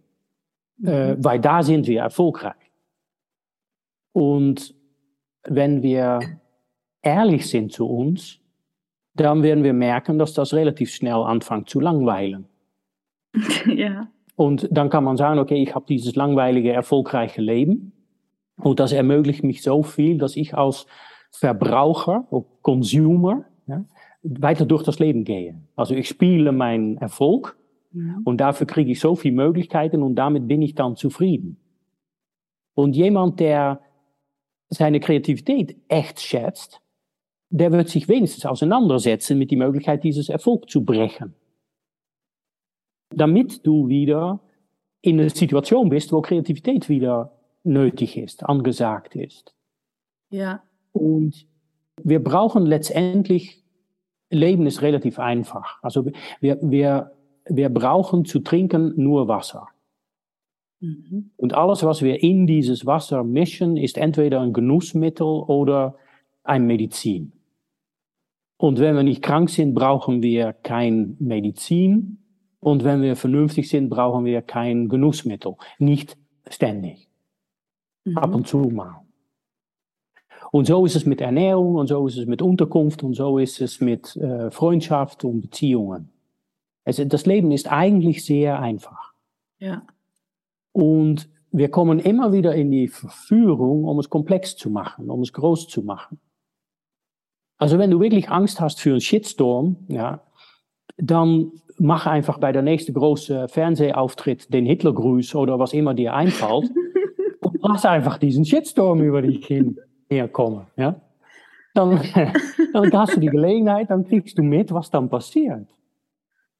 Mhm. Äh, weil da sind wir erfolgreich. Und wenn wir ehrlich sind zu uns, dann werden wir merken, dass das relativ schnell anfängt zu langweilen. ja. Und dann kann man sagen, okay, ich habe dieses langweilige, erfolgreiche Leben und das ermöglicht mich so viel, dass ich als Verbraucher, Consumer, ja, weiter durch das Leben gehe. Also ich spiele meinen Erfolg ja. und dafür kriege ich so viele Möglichkeiten und damit bin ich dann zufrieden. Und jemand, der seine Kreativität echt schätzt, der wird sich wenigstens auseinandersetzen mit die Möglichkeit, dieses Erfolg zu brechen. Damit du wieder in eine Situation bist, wo Kreativität wieder nötig ist, angesagt ist. Ja. Und wir brauchen letztendlich, Leben ist relativ einfach. Also wir, wir, wir brauchen zu trinken nur Wasser. Mhm. Und alles, was wir in dieses Wasser mischen, ist entweder ein Genussmittel oder ein Medizin. Und wenn wir nicht krank sind, brauchen wir kein Medizin. Und wenn wir vernünftig sind, brauchen wir kein Genussmittel. Nicht ständig. Mhm. Ab und zu mal. Und so ist es mit Ernährung und so ist es mit Unterkunft und so ist es mit äh, Freundschaft und Beziehungen. Also das Leben ist eigentlich sehr einfach. Ja. Und wir kommen immer wieder in die Verführung, um es komplex zu machen, um es groß zu machen. Also wenn du wirklich Angst hast für einen Shitstorm, ja, dann mach einfach bei der nächsten großen Fernsehauftritt den Hitlergruß oder was immer dir einfällt und lass einfach diesen Shitstorm über dich hin herkommen. Ja? Dann, dann hast du die Gelegenheit, dann kriegst du mit, was dann passiert.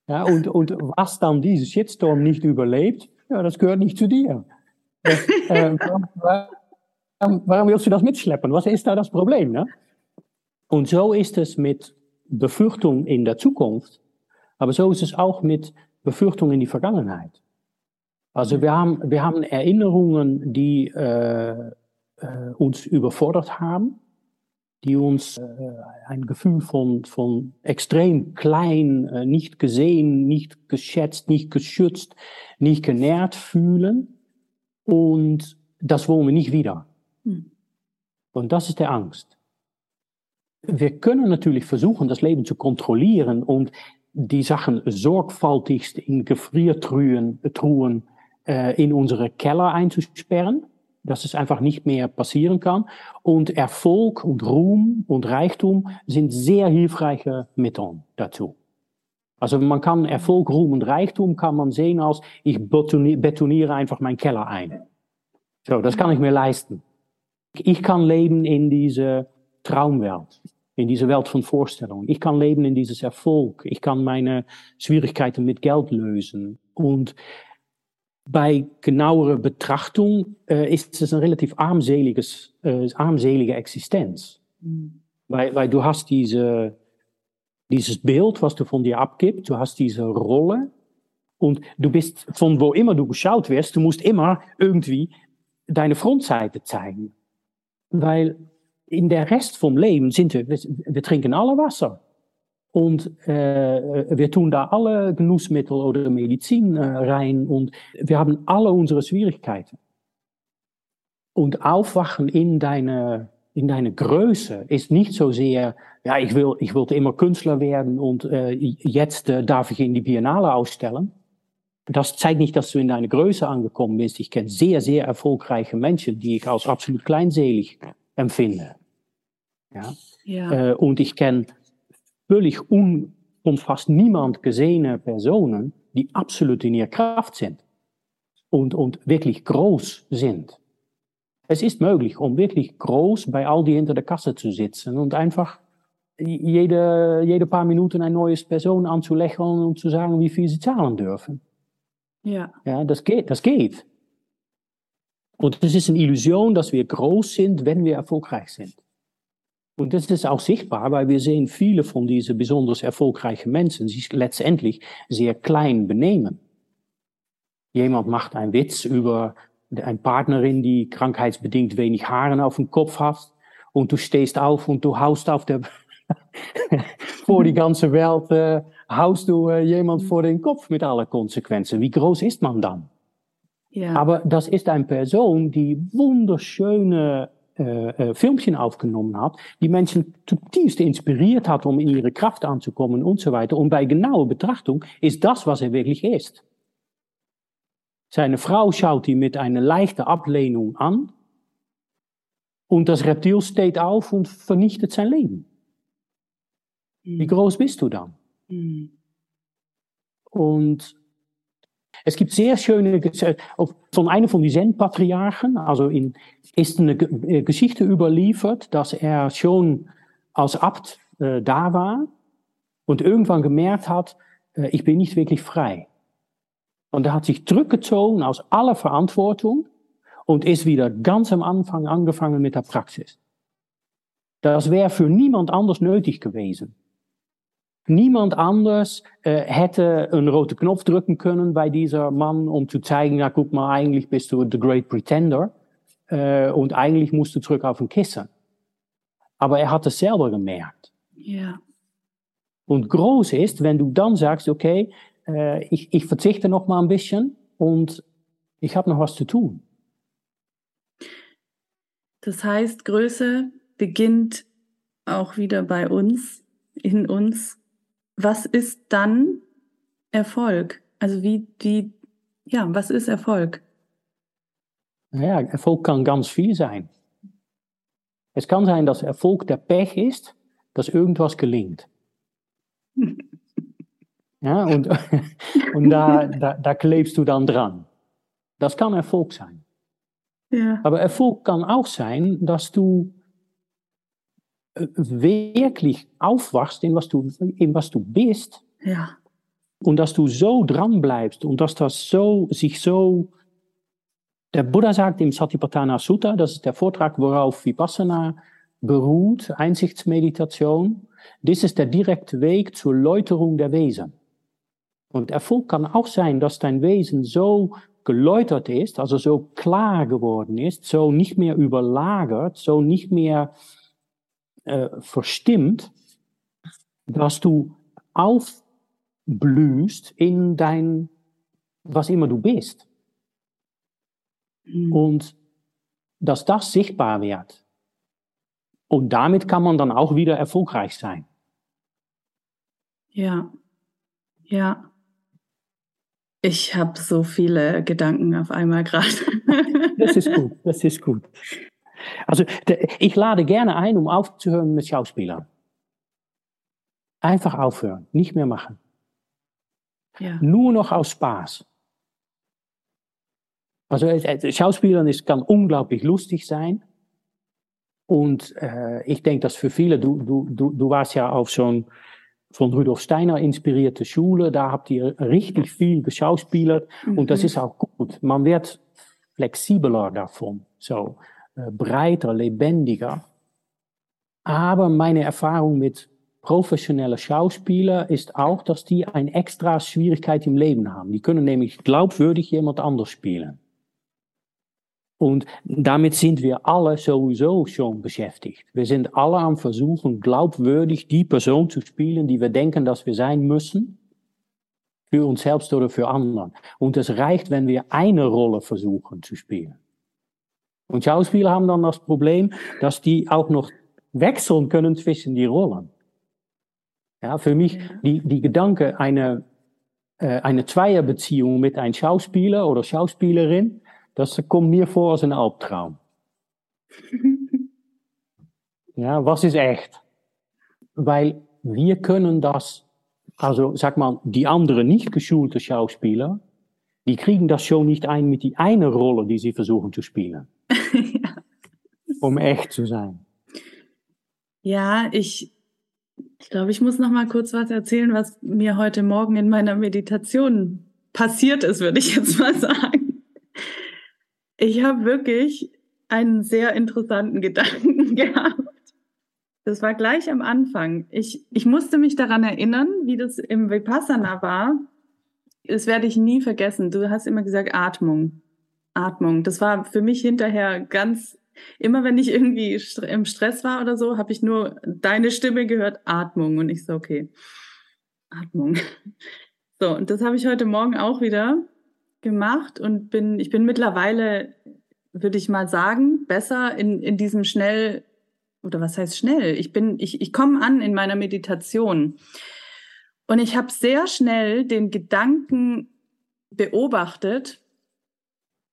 Ja, und, und was dann dieses Shitstorm nicht überlebt, ja, das gehört nicht zu dir. Das, äh, warum, warum, willst du das mitschleppen? Was ist da das Problem? Ne? Und so ist es mit Befürchtung in der Zukunft, aber so ist es auch mit Befürchtung in die Vergangenheit. Also wir haben, wir haben Erinnerungen, die äh, äh, uns überfordert haben, die uns äh, ein Gefühl von, von extrem klein, äh, nicht gesehen, nicht geschätzt, nicht geschützt, nicht genährt fühlen. Und das wollen wir nicht wieder. Hm. Und das ist der Angst wir können natürlich versuchen, das Leben zu kontrollieren und die Sachen sorgfältigst in Gefriertruhen Truhen, äh, in unsere Keller einzusperren, dass es einfach nicht mehr passieren kann. Und Erfolg und Ruhm und Reichtum sind sehr hilfreiche Methoden dazu. Also man kann Erfolg, Ruhm und Reichtum kann man sehen als ich betoniere einfach meinen Keller ein. So, das kann ich mir leisten. Ich kann leben in diese Traumwelt in diese Welt von Vorstellungen. Ich kann leben in dieses Erfolg. Ich kann meine Schwierigkeiten mit Geld lösen. Und bei genauerer Betrachtung äh, ist es ein relativ armseliges, äh, armselige Existenz. Mhm. Weil, weil du hast diese, dieses Bild, was du von dir abgibst, du hast diese Rolle und du bist von wo immer du geschaut wirst, du musst immer irgendwie deine Frontseite zeigen. Weil in der Rest vom Leben sind wir, wir trinken alle Wasser. Und äh, wir tun alle Genussmittel oder Medizin äh, rein und wir haben alle unsere Schwierigkeiten. Und aufwachen in deine, in deine Größe ist nicht so sehr, ja, ich, will, ich wollte immer Künstler werden und äh, jetzt äh, darf ich in die Biennale ausstellen. Das zeigt nicht, dass du in deine Größe angekommen bist. Ich kenne sehr, sehr erfolgreiche Menschen, die ich als absolut kleinselig empfinde. Ja? ja. Äh, und ich kenne völlig un und fast niemand gesehene Personen, die absolut in ihrer Kraft sind und, und wirklich groß sind. Es ist möglich, um wirklich groß bei all die hinter der Kasse zu sitzen und einfach jede, jede paar Minuten ein neues Person anzulächeln und zu sagen, wie viel sie zahlen dürfen. Ja. Ja, das geht, das geht. Und es ist eine Illusion, dass wir groß sind, wenn wir erfolgreich sind. Und das ist auch sichtbar, weil wir sehen viele von diesen besonders erfolgreichen Menschen sich letztendlich sehr klein benehmen. Jemand macht einen Witz über eine Partnerin, die krankheitsbedingt wenig Haaren auf dem Kopf hat. Und du stehst auf und du haust auf der, vor die ganze Welt, äh, haust du jemand vor den Kopf mit allen Konsequenzen. Wie groß ist man dann? Ja. Aber das ist eine Person, die wunderschöne äh, äh, Filmchen aufgenommen hat, die Menschen zutiefst inspiriert hat, um in ihre Kraft anzukommen und so weiter. Und bei genauer Betrachtung ist das, was er wirklich ist. Seine Frau schaut ihn mit einer leichten Ablehnung an und das Reptil steht auf und vernichtet sein Leben. Wie hm. groß bist du dann? Mhm. Und es gibt sehr schöne, von einem von die Zen-Patriarchen, also in, ist eine Geschichte überliefert, dass er schon als Abt äh, da war und irgendwann gemerkt hat, äh, ich bin nicht wirklich frei. Und er hat sich zurückgezogen aus aller Verantwortung und ist wieder ganz am Anfang angefangen mit der Praxis. Das wäre für niemand anders nötig gewesen. Niemand anders äh, hätte einen roten Knopf drücken können bei dieser Mann, um zu zeigen, ja, guck mal, eigentlich bist du the great pretender äh, und eigentlich musst du zurück auf ein Kissen. Aber er hat es selber gemerkt. Ja. Und groß ist, wenn du dann sagst, okay, äh, ich, ich verzichte noch mal ein bisschen und ich habe noch was zu tun. Das heißt, Größe beginnt auch wieder bei uns, in uns was ist dann Erfolg? Also wie, wie, ja, was ist Erfolg? Ja, Erfolg kann ganz viel sein. Es kann sein, dass Erfolg der Pech ist, dass irgendwas gelingt. ja, und, und da, da, da klebst du dann dran. Das kann Erfolg sein. Ja. Aber Erfolg kann auch sein, dass du wirklich aufwachst in was du, in was du bist. Ja. Und dass du so dran bleibst und dass das so, sich so, der Buddha sagt im Satipatthana Sutta, das ist der Vortrag, worauf Vipassana beruht, Einsichtsmeditation, das ist der direkte Weg zur Läuterung der Wesen. Und Erfolg kann auch sein, dass dein Wesen so geläutert ist, also so klar geworden ist, so nicht mehr überlagert, so nicht mehr äh, verstimmt, dass du aufblühst in dein, was immer du bist. Mhm. Und dass das sichtbar wird. Und damit kann man dann auch wieder erfolgreich sein. Ja, ja. Ich habe so viele Gedanken auf einmal gerade. das ist gut, das ist gut. Also ich lade gerne ein, um aufzuhören mit Schauspielern. Einfach aufhören, nicht mehr machen. Ja. Nur noch aus Spaß. Also Schauspielern ist, kann unglaublich lustig sein. Und äh, ich denke, dass für viele, du, du, du, du warst ja auf so ein von Rudolf Steiner inspirierte Schule, da habt ihr richtig viel geschauspielert mhm. und das ist auch gut. Man wird flexibler davon. So. Äh, breiter, lebendiger. Aber meine Erfahrung mit professionellen Schauspielern ist auch, dass die eine extra Schwierigkeit im Leben haben. Die können nämlich glaubwürdig jemand anders spielen. Und damit sind wir alle sowieso schon beschäftigt. Wir sind alle am Versuchen, glaubwürdig die Person zu spielen, die wir denken, dass wir sein müssen. Für uns selbst oder für anderen. Und es reicht, wenn wir eine Rolle versuchen zu spielen. Und Schauspieler haben dann das Problem, dass die auch noch wechseln können zwischen die Rollen. Ja, für mich, die, die Gedanke, eine, äh, eine Zweierbeziehung mit einem Schauspieler oder Schauspielerin, das kommt mir vor als ein Albtraum. ja, was ist echt? Weil wir können das, also sag mal, die anderen nicht geschulte Schauspieler, die kriegen das schon nicht ein mit die eine Rolle, die sie versuchen zu spielen. Um echt zu sein. Ja, ich, ich glaube, ich muss noch mal kurz was erzählen, was mir heute Morgen in meiner Meditation passiert ist, würde ich jetzt mal sagen. Ich habe wirklich einen sehr interessanten Gedanken gehabt. Das war gleich am Anfang. Ich, ich musste mich daran erinnern, wie das im Vipassana war. Das werde ich nie vergessen. Du hast immer gesagt Atmung. Atmung. Das war für mich hinterher ganz, immer wenn ich irgendwie im Stress war oder so, habe ich nur deine Stimme gehört, Atmung. Und ich so, okay, Atmung. So, und das habe ich heute Morgen auch wieder gemacht und bin, ich bin mittlerweile würde ich mal sagen, besser in, in diesem schnell, oder was heißt schnell? Ich bin, ich, ich komme an in meiner Meditation. Und ich habe sehr schnell den Gedanken beobachtet,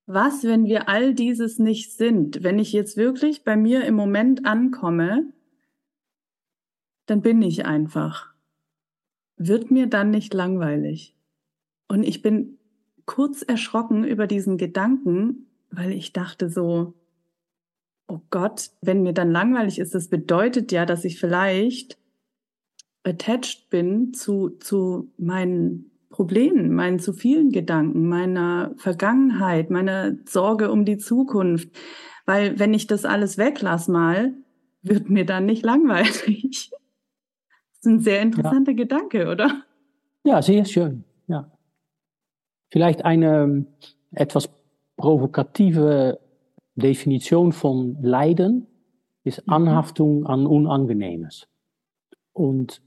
was, wenn wir all dieses nicht sind? Wenn ich jetzt wirklich bei mir im Moment ankomme, dann bin ich einfach. Wird mir dann nicht langweilig? Und ich bin kurz erschrocken über diesen Gedanken, weil ich dachte so, oh Gott, wenn mir dann langweilig ist, das bedeutet ja, dass ich vielleicht attached bin zu, zu meinen Problemen, meinen zu vielen Gedanken, meiner Vergangenheit, meiner Sorge um die Zukunft. Weil wenn ich das alles weglasse mal, wird mir dann nicht langweilig. Das ist ein sehr interessanter ja. Gedanke, oder? Ja, sehr schön. Ja. Vielleicht eine etwas provokative Definition von Leiden ist mhm. Anhaftung an Unangenehmes. Und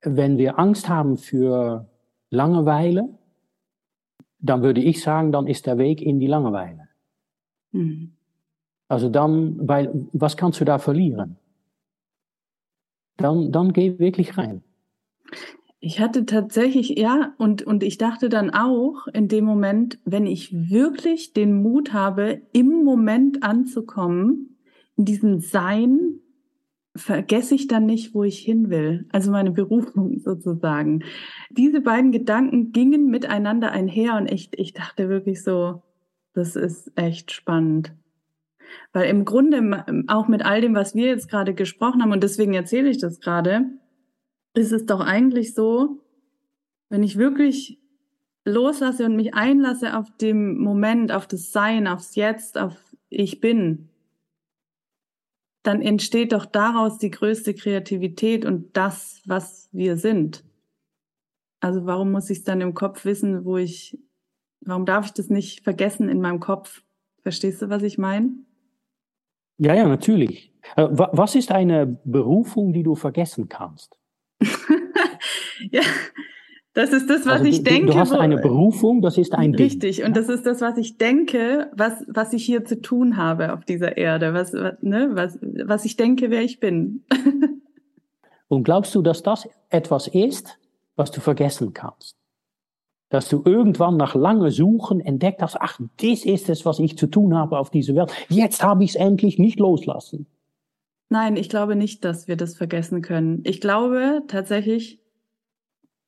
wenn wir Angst haben für Langeweile, dann würde ich sagen, dann ist der Weg in die Langeweile. Mhm. Also dann, weil, was kannst du da verlieren? Dann, dann geh wirklich rein. Ich hatte tatsächlich, ja, und, und ich dachte dann auch in dem Moment, wenn ich wirklich den Mut habe, im Moment anzukommen, in diesem Sein, vergesse ich dann nicht, wo ich hin will. Also meine Berufung sozusagen. Diese beiden Gedanken gingen miteinander einher und ich, ich dachte wirklich so, das ist echt spannend. Weil im Grunde auch mit all dem, was wir jetzt gerade gesprochen haben, und deswegen erzähle ich das gerade, ist es doch eigentlich so, wenn ich wirklich loslasse und mich einlasse auf dem Moment, auf das Sein, aufs Jetzt, auf ich bin, dann entsteht doch daraus die größte Kreativität und das, was wir sind. Also warum muss ich es dann im Kopf wissen, wo ich, warum darf ich das nicht vergessen in meinem Kopf? Verstehst du, was ich meine? Ja, ja, natürlich. Äh, was ist eine Berufung, die du vergessen kannst? ja, das ist das, was also ich du, denke. Du hast eine Berufung, das ist ein Richtig, Ding. und das ist das, was ich denke, was, was ich hier zu tun habe auf dieser Erde, was, was, ne, was, was ich denke, wer ich bin. und glaubst du, dass das etwas ist, was du vergessen kannst? Dass du irgendwann nach langem Suchen entdeckt hast, ach, das ist es, was ich zu tun habe auf dieser Welt. Jetzt habe ich es endlich nicht loslassen. Nein, ich glaube nicht, dass wir das vergessen können. Ich glaube tatsächlich,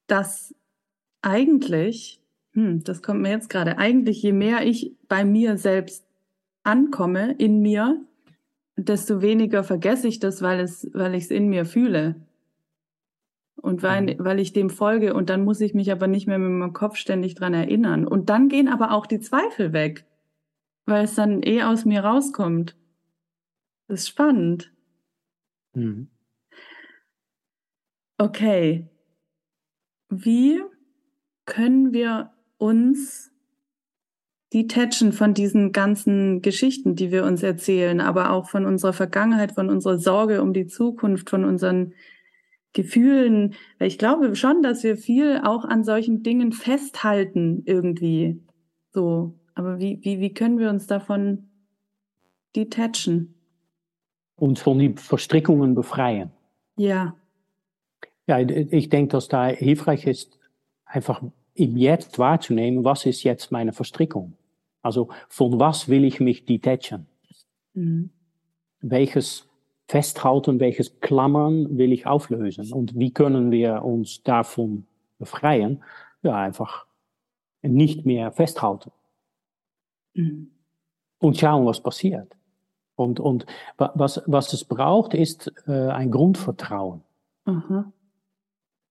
dass eigentlich, hm, das kommt mir jetzt gerade, eigentlich je mehr ich bei mir selbst ankomme, in mir, desto weniger vergesse ich das, weil es, weil ich es in mir fühle. Und weil, mhm. weil ich dem folge und dann muss ich mich aber nicht mehr mit meinem Kopf ständig dran erinnern. Und dann gehen aber auch die Zweifel weg, weil es dann eh aus mir rauskommt. Das ist spannend. Mhm. Okay, wie können wir uns detachen von diesen ganzen Geschichten, die wir uns erzählen, aber auch von unserer Vergangenheit, von unserer Sorge um die Zukunft, von unseren Gefühlen. Weil ich glaube schon, dass wir viel auch an solchen Dingen festhalten irgendwie. So. Aber wie, wie, wie können wir uns davon detachen? Uns von die Verstrickungen befreien. Ja. Ja, ich denke, dass da hilfreich ist, einfach im Jetzt wahrzunehmen, was ist jetzt meine Verstrickung? Also von was will ich mich detachen? Mhm. Welches Festhalten, welches Klammern will ich auflösen? Und wie können wir uns davon befreien? Ja, einfach nicht mehr festhalten. Mhm. Und schauen, was passiert. Und, und was, was es braucht, ist äh, ein Grundvertrauen. Mhm.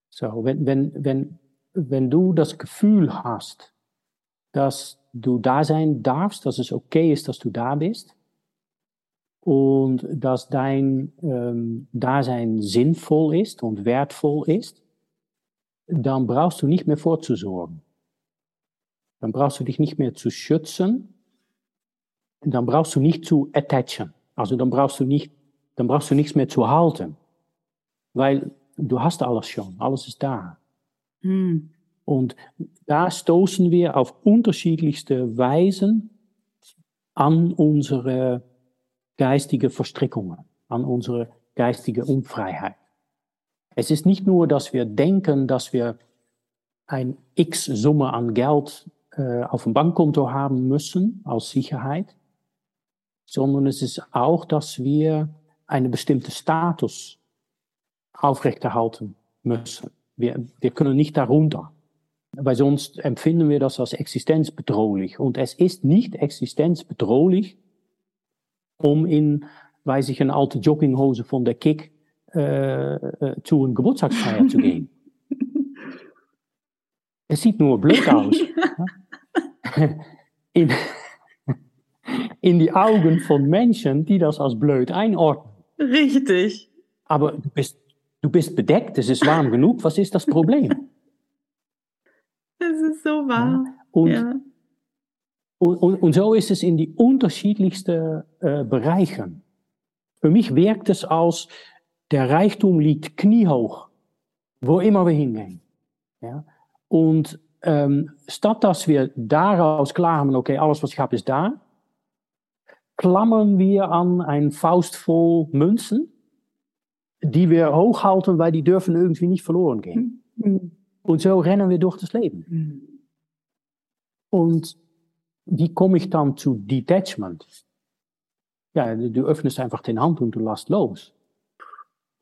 So, wenn, wenn, wenn, wenn du das Gefühl hast, dass du da sein darfst, dass es okay ist, dass du da bist und dass dein ähm, Dasein sinnvoll ist und wertvoll ist, dann brauchst du nicht mehr vorzusorgen. Dann brauchst du dich nicht mehr zu schützen. Dann brauchst du nicht zu attachen. Also dann brauchst du nicht, dann brauchst du nichts mehr zu halten. Weil du hast alles schon, alles ist da. Hm. Und da stoßen wir auf unterschiedlichste Weisen an unsere geistige Verstrickungen, an unsere geistige Unfreiheit. Es ist nicht nur, dass wir denken, dass wir ein X-Summe an Geld äh, auf dem Bankkonto haben müssen als Sicherheit, sondern es ist auch, dass wir einen bestimmten Status aufrechterhalten müssen. Wir, wir können nicht darunter, weil sonst empfinden wir das als existenzbedrohlich. Und es ist nicht existenzbedrohlich, um in, weiß ich, eine alte Jogginghose von der Kick äh, äh, zu einem Geburtstagsfeier zu gehen. Es sieht nur blöd aus. in, in die Augen von Menschen, die das als blöd einordnen. Richtig. Aber du bist, du bist bedeckt, es ist warm genug, was ist das Problem? Es ist so wahr. Ja, und, ja. und, und, und, so ist es in die unterschiedlichsten äh, Bereichen. Für mich wirkt es als, der Reichtum liegt kniehoch, wo immer wir hingehen. Ja? Und ähm, statt dass wir daraus klar haben, okay, alles was ich habe ist da, klammern wir an ein Faust voll Münzen, die wir hochhalten, weil die dürfen irgendwie nicht verloren gehen. Mhm. Und so rennen wir durch das Leben. Mhm. Und wie komme ich dann zu Detachment? Ja, du öffnest einfach den Hand und du lässt los.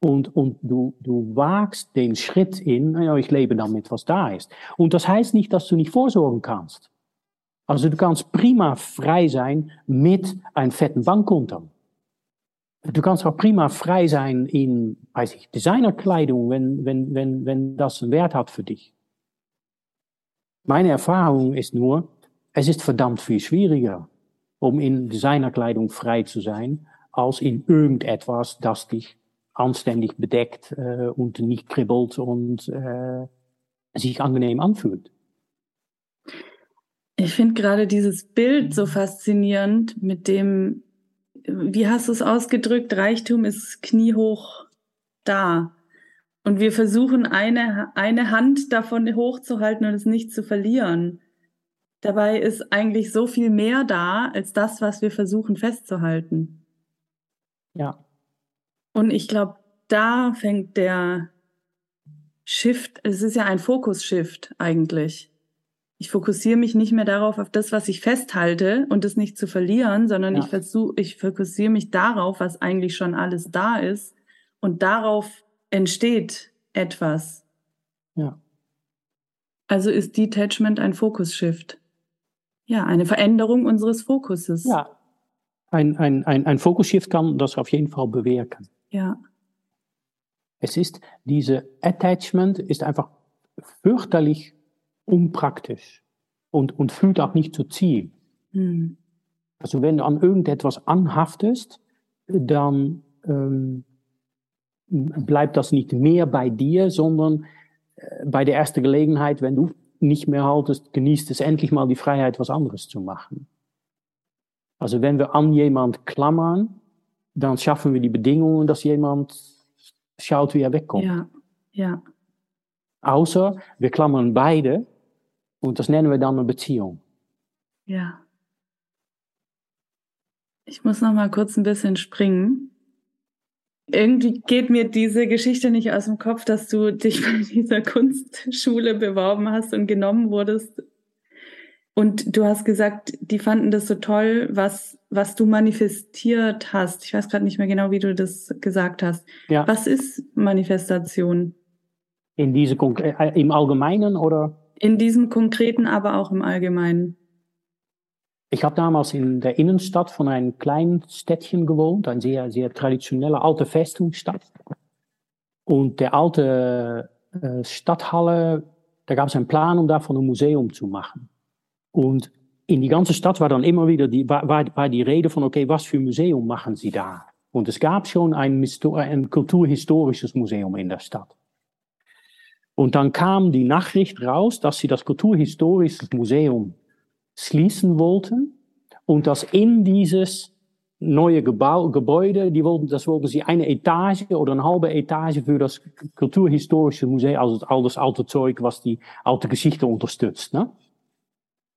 Und, und du, du wagst den Schritt in, ja, ich lebe damit, was da ist. Und das heißt nicht, dass du nicht vorsorgen kannst. Also du kannst prima frei sein mit einem fetten Bankkonto. Du kannst auch prima frei sein in, weiß ich, Designerkleidung, wenn, wenn, wenn, wenn das einen Wert hat für dich. Meine Erfahrung ist nur, es ist verdammt viel schwieriger, um in Designerkleidung frei zu sein, als in irgendetwas, das dich anständig bedeckt äh, und nicht kribbelt und äh, sich angenehm anfühlt. Ich finde gerade dieses Bild so faszinierend mit dem, wie hast du es ausgedrückt, Reichtum ist kniehoch da. Und wir versuchen eine, eine Hand davon hochzuhalten und es nicht zu verlieren. Dabei ist eigentlich so viel mehr da als das, was wir versuchen festzuhalten. Ja. Und ich glaube, da fängt der Shift, es ist ja ein Fokus-Shift eigentlich. Ich fokussiere mich nicht mehr darauf, auf das, was ich festhalte und das nicht zu verlieren, sondern ja. ich versuche, ich fokussiere mich darauf, was eigentlich schon alles da ist und darauf entsteht etwas. Ja. Also ist Detachment ein Fokus-Shift. Ja, eine Veränderung unseres Fokuses. Ja. Ein, ein, ein, ein Fokus-Shift kann das auf jeden Fall bewirken. Ja. Es ist, diese Attachment ist einfach fürchterlich unpraktisch und, und fühlt auch nicht zu Ziel. Mhm. Also wenn du an irgendetwas anhaftest, dann ähm, bleibt das nicht mehr bei dir, sondern äh, bei der ersten Gelegenheit, wenn du nicht mehr haltest, genießt es endlich mal die Freiheit, was anderes zu machen. Also wenn wir an jemand klammern, dann schaffen wir die Bedingungen, dass jemand schaut, wie er wegkommt. Ja, ja. Außer wir klammern beide und das nennen wir dann eine Beziehung. Ja. Ich muss noch mal kurz ein bisschen springen. Irgendwie geht mir diese Geschichte nicht aus dem Kopf, dass du dich bei dieser Kunstschule beworben hast und genommen wurdest. Und du hast gesagt, die fanden das so toll, was, was du manifestiert hast. Ich weiß gerade nicht mehr genau, wie du das gesagt hast. Ja. Was ist Manifestation? In diese, äh, Im Allgemeinen oder? In diesem Konkreten, aber auch im Allgemeinen. Ich habe damals in der Innenstadt von einem kleinen Städtchen gewohnt, eine sehr, sehr traditionelle alte Festungsstadt. Und der alte äh, Stadthalle, da gab es einen Plan, um davon ein Museum zu machen. Und in die ganze Stadt war dann immer wieder die, war, war die Rede von, okay, was für Museum machen Sie da? Und es gab schon ein, ein kulturhistorisches Museum in der Stadt. Und dann kam die Nachricht raus, dass sie das Kulturhistorische Museum schließen wollten und dass in dieses neue Gebau, Gebäude, die wollten, das wollten sie eine Etage oder eine halbe Etage für das Kulturhistorische Museum, also all das alte Zeug, was die alte Geschichte unterstützt. Ne?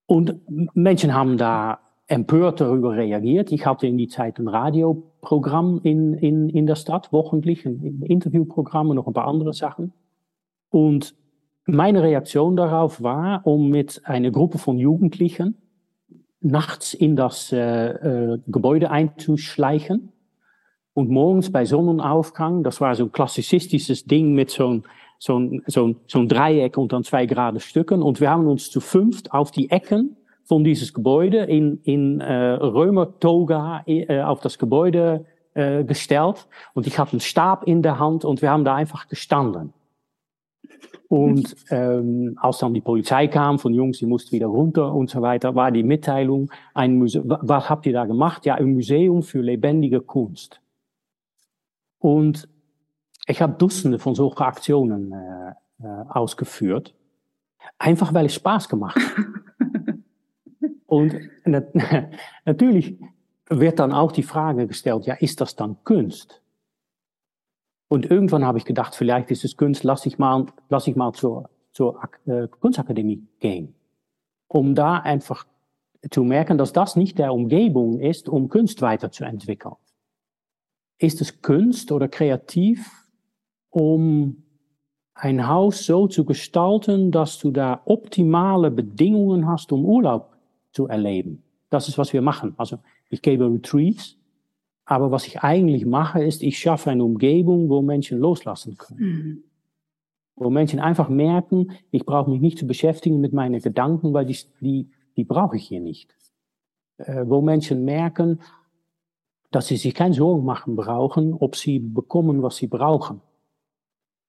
Und Menschen haben da empört darüber reagiert. Ich hatte in die Zeit ein Radioprogramm in, in, in der Stadt, wochentlich, ein Interviewprogramm und noch ein paar andere Sachen. Und meine Reaktion darauf war, um mit einer Gruppe von Jugendlichen nachts in das äh, äh, Gebäude einzuschleichen und morgens bei Sonnenaufgang, das war so ein klassizistisches Ding mit so ein, so ein, Dreieck und dann zwei gerade Stücken und wir haben uns zu fünft auf die Ecken von dieses Gebäude in, in äh, Römer-Toga äh, auf das Gebäude äh, gestellt und ich hatte einen Stab in der Hand und wir haben da einfach gestanden. Und ähm, als dann die Polizei kam, von Jungs, die mussten wieder runter und so weiter, war die Mitteilung, ein Muse was habt ihr da gemacht? Ja, ein Museum für lebendige Kunst. Und ich habe Dutzende von solchen Aktionen äh, äh, ausgeführt, einfach weil es Spaß gemacht hat. und nat natürlich wird dann auch die Frage gestellt, ja, ist das dann Kunst? Und irgendwann habe ich gedacht, vielleicht ist es Kunst, lass ich mal, lass ich mal zur, zur äh, Kunstakademie gehen. Um da einfach zu merken, dass das nicht der Umgebung ist, um Kunst weiterzuentwickeln. Ist es Kunst oder kreativ, um ein Haus so zu gestalten, dass du da optimale Bedingungen hast, um Urlaub zu erleben? Das ist, was wir machen. Also ich gebe Retreats aber was ich eigentlich mache, ist, ich schaffe eine Umgebung, wo Menschen loslassen können. Mhm. Wo Menschen einfach merken, ich brauche mich nicht zu beschäftigen mit meinen Gedanken, weil die, die, die brauche ich hier nicht. Äh, wo Menschen merken, dass sie sich keine Sorgen machen brauchen, ob sie bekommen, was sie brauchen.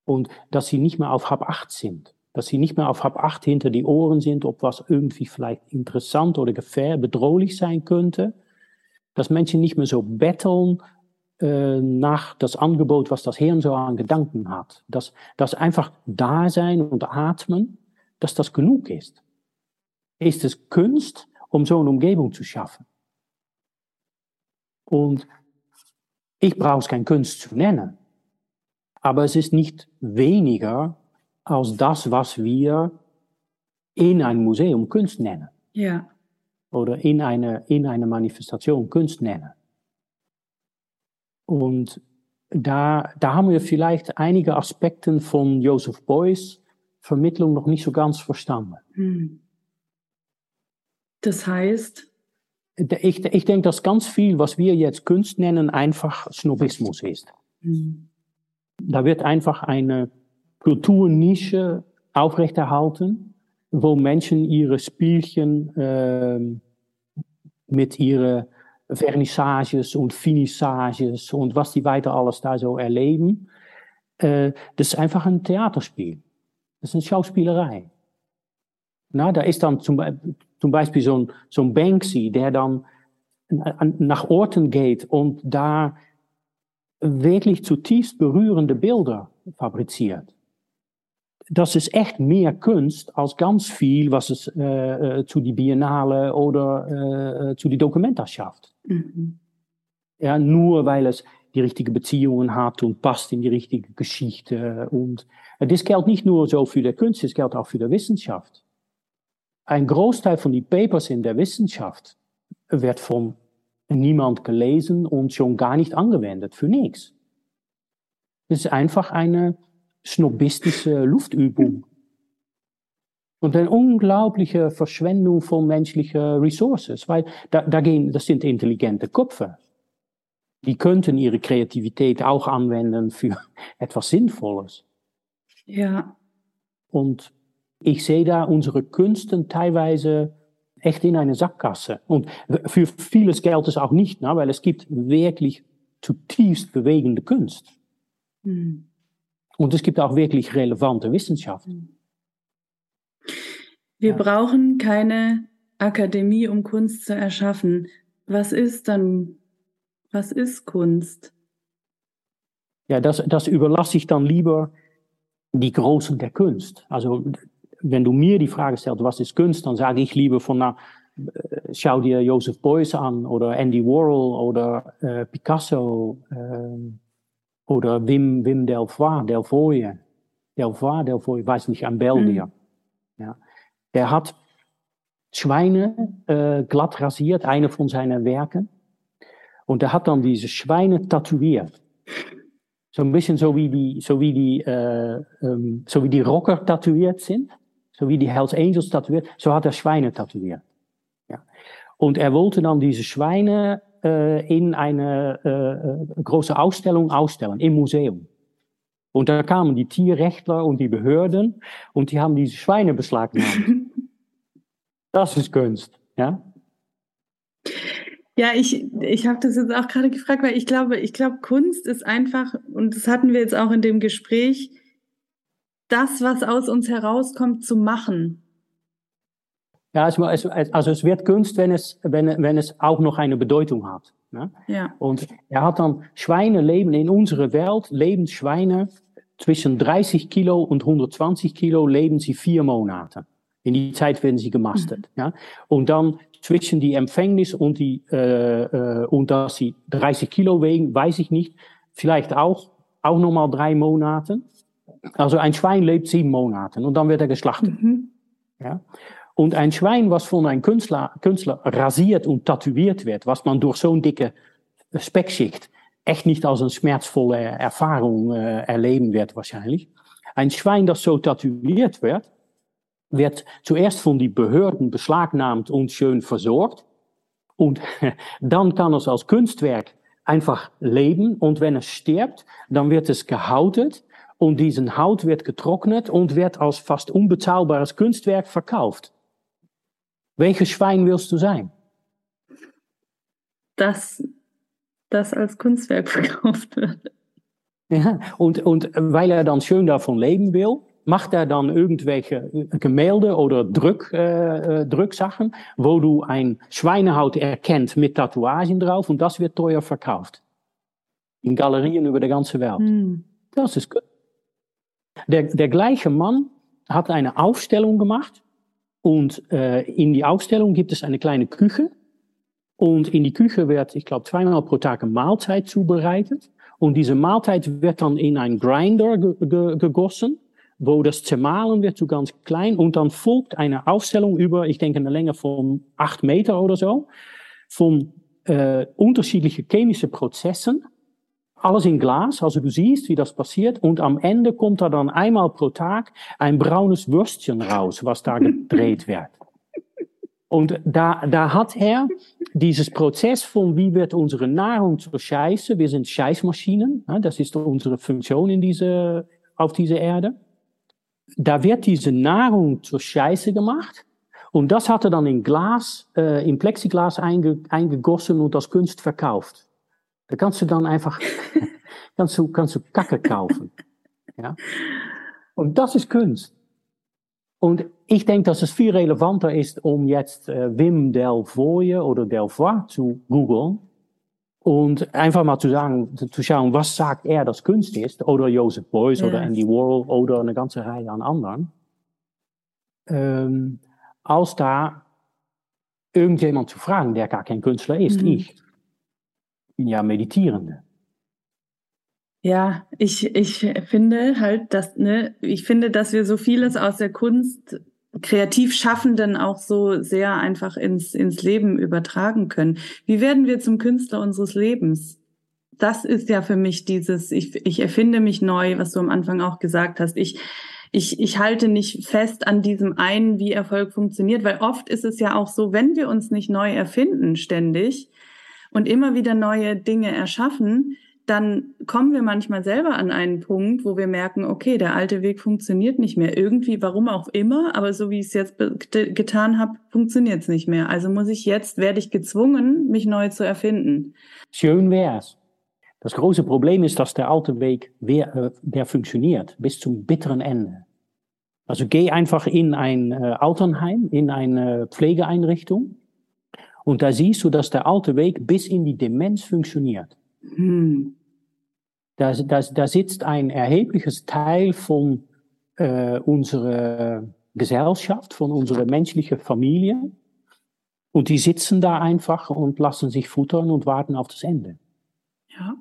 Und dass sie nicht mehr auf Hab 8 sind. Dass sie nicht mehr auf Hab 8 hinter die Ohren sind, ob was irgendwie vielleicht interessant oder gefährlich, bedrohlich sein könnte dass Menschen nicht mehr so betteln äh, nach das Angebot, was das Hirn so an Gedanken hat. Dass, dass einfach da sein und atmen, dass das genug ist. Ist es Kunst, um so eine Umgebung zu schaffen? Und ich brauche es kein Kunst zu nennen, aber es ist nicht weniger als das, was wir in einem Museum Kunst nennen. Ja oder in eine, in eine Manifestation Kunst nennen. Und da, da haben wir vielleicht einige Aspekte von Joseph Beuys Vermittlung noch nicht so ganz verstanden. Hm. Das heißt? Ich, ich denke, dass ganz viel, was wir jetzt Kunst nennen, einfach Snobismus ist. Hm. Da wird einfach eine Kulturnische aufrechterhalten, wo Menschen ihre Spielchen äh, mit ihren Vernissages und Finissages und was die weiter alles da so erleben. Äh, das ist einfach ein Theaterspiel. Das ist eine Schauspielerei. Na, da ist dann zum, zum Beispiel so ein, so ein Banksy, der dann nach Orten geht und da wirklich zutiefst berührende Bilder fabriziert das ist echt mehr Kunst als ganz viel, was es äh, zu die Biennale oder äh, äh, zu die Documenta schafft. Mhm. Ja, nur weil es die richtige Beziehungen hat und passt in die richtige Geschichte. Und äh, das gilt nicht nur so für die Kunst, das gilt auch für die Wissenschaft. Ein Großteil von den Papers in der Wissenschaft wird von niemand gelesen und schon gar nicht angewendet, für nichts. Das ist einfach eine snobistische Luftübung. Und eine unglaubliche Verschwendung von menschlichen Ressourcen, weil da, da gehen, das sind intelligente Köpfe. Die könnten ihre Kreativität auch anwenden für etwas Sinnvolles. Ja. Und ich sehe da unsere Künsten teilweise echt in eine Sackgasse. Und für vieles gilt es auch nicht, ne? weil es gibt wirklich zutiefst bewegende Kunst. Mhm. Und es gibt auch wirklich relevante Wissenschaft. Wir ja. brauchen keine Akademie, um Kunst zu erschaffen. Was ist dann, was ist Kunst? Ja, das, das überlasse ich dann lieber die Großen der Kunst. Also, wenn du mir die Frage stellst, was ist Kunst, dann sage ich lieber von, na, äh, schau dir Joseph Beuys an oder Andy Warhol oder äh, Picasso. Äh, oder Wim, Wim Delvoye, Delvoye, Delvoye, Delvoye, weiß nicht, ein Belgier. Mhm. Ja. Der hat Schweine äh, glatt rasiert, eine von seinen Werken. Und er hat dann diese Schweine tätowiert. So ein bisschen so wie die, so wie die, äh, ähm, so wie die Rocker tätowiert sind, so wie die Hells Angels tätowiert, so hat er Schweine tätowiert. Ja. Und er wollte dann diese Schweine in eine äh, große Ausstellung ausstellen, im Museum. Und da kamen die Tierrechtler und die Behörden und die haben diese Schweine beschlagnahmt. das ist Kunst, ja. Ja, ich, ich habe das jetzt auch gerade gefragt, weil ich glaube, ich glaube, Kunst ist einfach, und das hatten wir jetzt auch in dem Gespräch, das, was aus uns herauskommt, zu machen. Ja, also es wird Kunst, wenn es, wenn, wenn es auch noch eine Bedeutung hat. Ne? Ja. Und er hat dann Schweine leben in unserer Welt, leben Schweine zwischen 30 Kilo und 120 Kilo, leben sie vier Monate. In die Zeit werden sie gemastet. Mhm. Ja? Und dann zwischen die Empfängnis und, die, äh, äh, und dass sie 30 Kilo wegen, weiß ich nicht. Vielleicht auch, auch nochmal drei Monate. Also ein Schwein lebt sieben Monate und dann wird er geschlachtet. Mhm. Ja? Und ein Schwein, was von einem Künstler, Künstler rasiert und tätowiert wird, was man durch zo'n dicke Speckschicht echt nicht als eine schmerzvolle Erfahrung äh, erleben wird wahrscheinlich. Ein Schwein, das so tätowiert wird, wird zuerst von die Behörden beschlagnahmt und schön versorgt. Und dann kann es als Kunstwerk einfach leben. Und wenn es stirbt, dann wird es gehautet. Und diesen Haut wird getrocknet und wird als fast unbezahlbares Kunstwerk verkauft. Welches Schwein willst du sein? Das, das als Kunstwerk verkauft wird. Ja, und, und weil er dann schön davon leben will, macht er dann irgendwelche Gemälde oder Druck, äh, Drucksachen, wo du ein Schweinehaut erkennt mit Tatuagen drauf und das wird teuer verkauft. In Galerien über die ganze Welt. Hm. Das ist gut. Der, der gleiche Mann hat eine Aufstellung gemacht und äh, in die Ausstellung gibt es eine kleine Küche. Und in die Küche wird, ich glaube, zweimal pro Tag eine Mahlzeit zubereitet. Und diese Mahlzeit wird dann in einen Grinder ge ge gegossen, wo das zermahlen wird zu ganz klein. Und dann folgt eine Ausstellung über, ich denke, eine Länge von acht Meter oder so, von äh, unterschiedlichen chemischen Prozessen alles in Glas, also du siehst, wie das passiert. Und am Ende kommt da dann einmal pro Tag ein braunes Würstchen raus, was da gedreht wird. Und da, da hat er dieses Prozess von, wie wird unsere Nahrung zur Scheiße, wir sind Scheißmaschinen, das ist unsere Funktion in diese, auf dieser Erde. Da wird diese Nahrung zur Scheiße gemacht. Und das hat er dann in Glas, äh, in Plexiglas einge, eingegossen und als Kunst verkauft. Da kannst du dann einfach, kannst du, kannst du Kacke kaufen. Ja? Und das ist Kunst. Und ich denke, dass es viel relevanter ist, um jetzt äh, Wim Delvoye oder Delvoye zu googeln und einfach mal zu sagen, zu schauen, was sagt er, dass Kunst ist, oder Joseph Beuys ja. oder Andy Warhol oder eine ganze Reihe an anderen, ähm, als da irgendjemand zu fragen, der gar kein Künstler ist, mhm. ich ja Meditierende. Ja, ich, ich finde halt, dass, ne, ich finde, dass wir so vieles aus der Kunst kreativ Schaffenden auch so sehr einfach ins, ins Leben übertragen können. Wie werden wir zum Künstler unseres Lebens? Das ist ja für mich dieses, ich, ich erfinde mich neu, was du am Anfang auch gesagt hast. Ich, ich, ich halte nicht fest an diesem einen, wie Erfolg funktioniert, weil oft ist es ja auch so, wenn wir uns nicht neu erfinden ständig, und immer wieder neue Dinge erschaffen, dann kommen wir manchmal selber an einen Punkt, wo wir merken, okay, der alte Weg funktioniert nicht mehr. Irgendwie, warum auch immer, aber so wie ich es jetzt getan habe, funktioniert es nicht mehr. Also muss ich jetzt, werde ich gezwungen, mich neu zu erfinden. Schön wär's. Das große Problem ist, dass der alte Weg, der, äh, der funktioniert, bis zum bitteren Ende. Also geh einfach in ein äh, Alternheim, in eine Pflegeeinrichtung und da siehst du, dass der alte Weg bis in die Demenz funktioniert. Hm. Da, da, da sitzt ein erhebliches Teil von äh, unserer Gesellschaft, von unserer menschlichen Familie. Und die sitzen da einfach und lassen sich futtern und warten auf das Ende. Ja.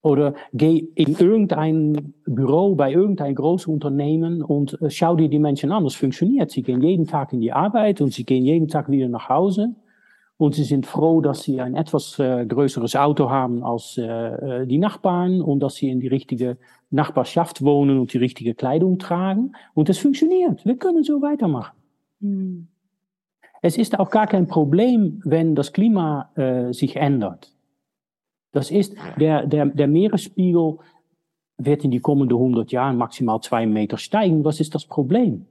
Oder geh in irgendein Büro bei irgendein großes Unternehmen und äh, schau dir die Menschen an. Das funktioniert. Sie gehen jeden Tag in die Arbeit und sie gehen jeden Tag wieder nach Hause. Und sie sind froh, dass sie ein etwas äh, größeres Auto haben als äh, äh, die Nachbarn und dass sie in die richtige Nachbarschaft wohnen und die richtige Kleidung tragen. Und es funktioniert. Wir können so weitermachen. Mhm. Es ist auch gar kein Problem, wenn das Klima äh, sich ändert. Das ist, der, der, der Meeresspiegel wird in die kommenden 100 Jahren maximal zwei Meter steigen. Was ist das Problem?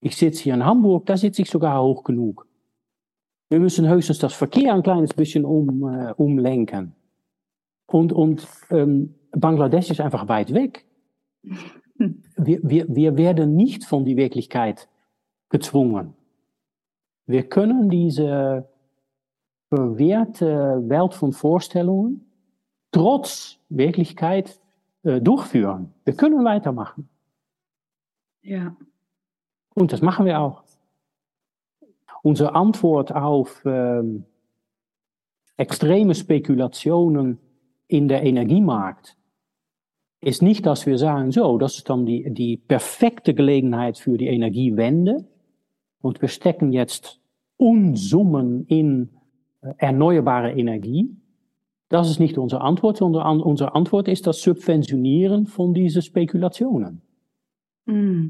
Ich sitze hier in Hamburg, da sitze ich sogar hoch genug. Wir müssen höchstens das Verkehr ein kleines bisschen um, äh, umlenken. Und, und ähm, Bangladesch ist einfach weit weg. Wir, wir, wir werden nicht von die Wirklichkeit gezwungen. Wir können diese verwehrte Welt von Vorstellungen trotz Wirklichkeit äh, durchführen. Wir können weitermachen. Ja. Und das machen wir auch. Unsere Antwort auf ähm, extreme Spekulationen in der Energiemarkt ist nicht, dass wir sagen, so, das ist dann die, die perfekte Gelegenheit für die Energiewende und wir stecken jetzt Unsummen in erneuerbare Energie. Das ist nicht unsere Antwort, sondern unsere Antwort ist das Subventionieren von diesen Spekulationen. Mm.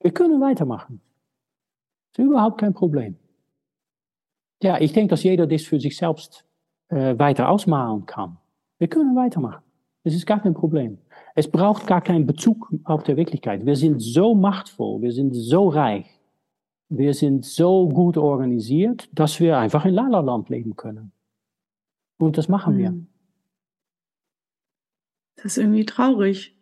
Wir können weitermachen. Das ist überhaupt kein Problem. Ja, ich denke, dass jeder das für sich selbst äh, weiter ausmalen kann. Wir können weitermachen. Das ist gar kein Problem. Es braucht gar keinen Bezug auf der Wirklichkeit. Wir sind so machtvoll, wir sind so reich, wir sind so gut organisiert, dass wir einfach in Lala-Land leben können. Und das machen wir. Das ist irgendwie traurig.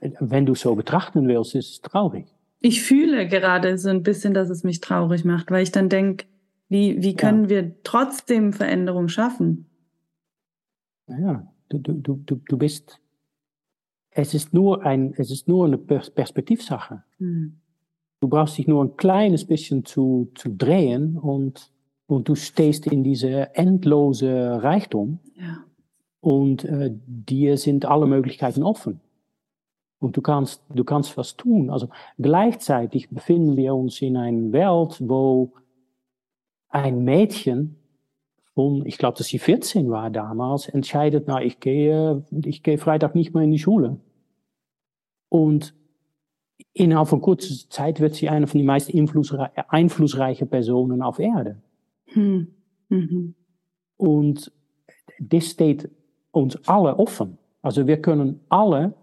Wenn du so betrachten willst, ist es traurig. Ich fühle gerade so ein bisschen, dass es mich traurig macht, weil ich dann denke, wie, wie können ja. wir trotzdem Veränderung schaffen? Ja, du, du, du, du bist, es ist nur ein, es ist nur eine Perspektivsache. Hm. Du brauchst dich nur ein kleines bisschen zu, zu drehen und, und du stehst in diese endlose Reichtum. Ja. Und äh, dir sind alle Möglichkeiten offen. Und du kannst, du kannst was tun. Also gleichzeitig befinden wir uns in einer Welt, wo ein Mädchen von, ich glaube, dass sie 14 war damals, entscheidet, na, ich gehe, ich gehe Freitag nicht mehr in die Schule. Und innerhalb von kurzer Zeit wird sie eine von den meist einflussreichen Personen auf Erde. Hm. Mhm. Und das steht uns alle offen. Also wir können alle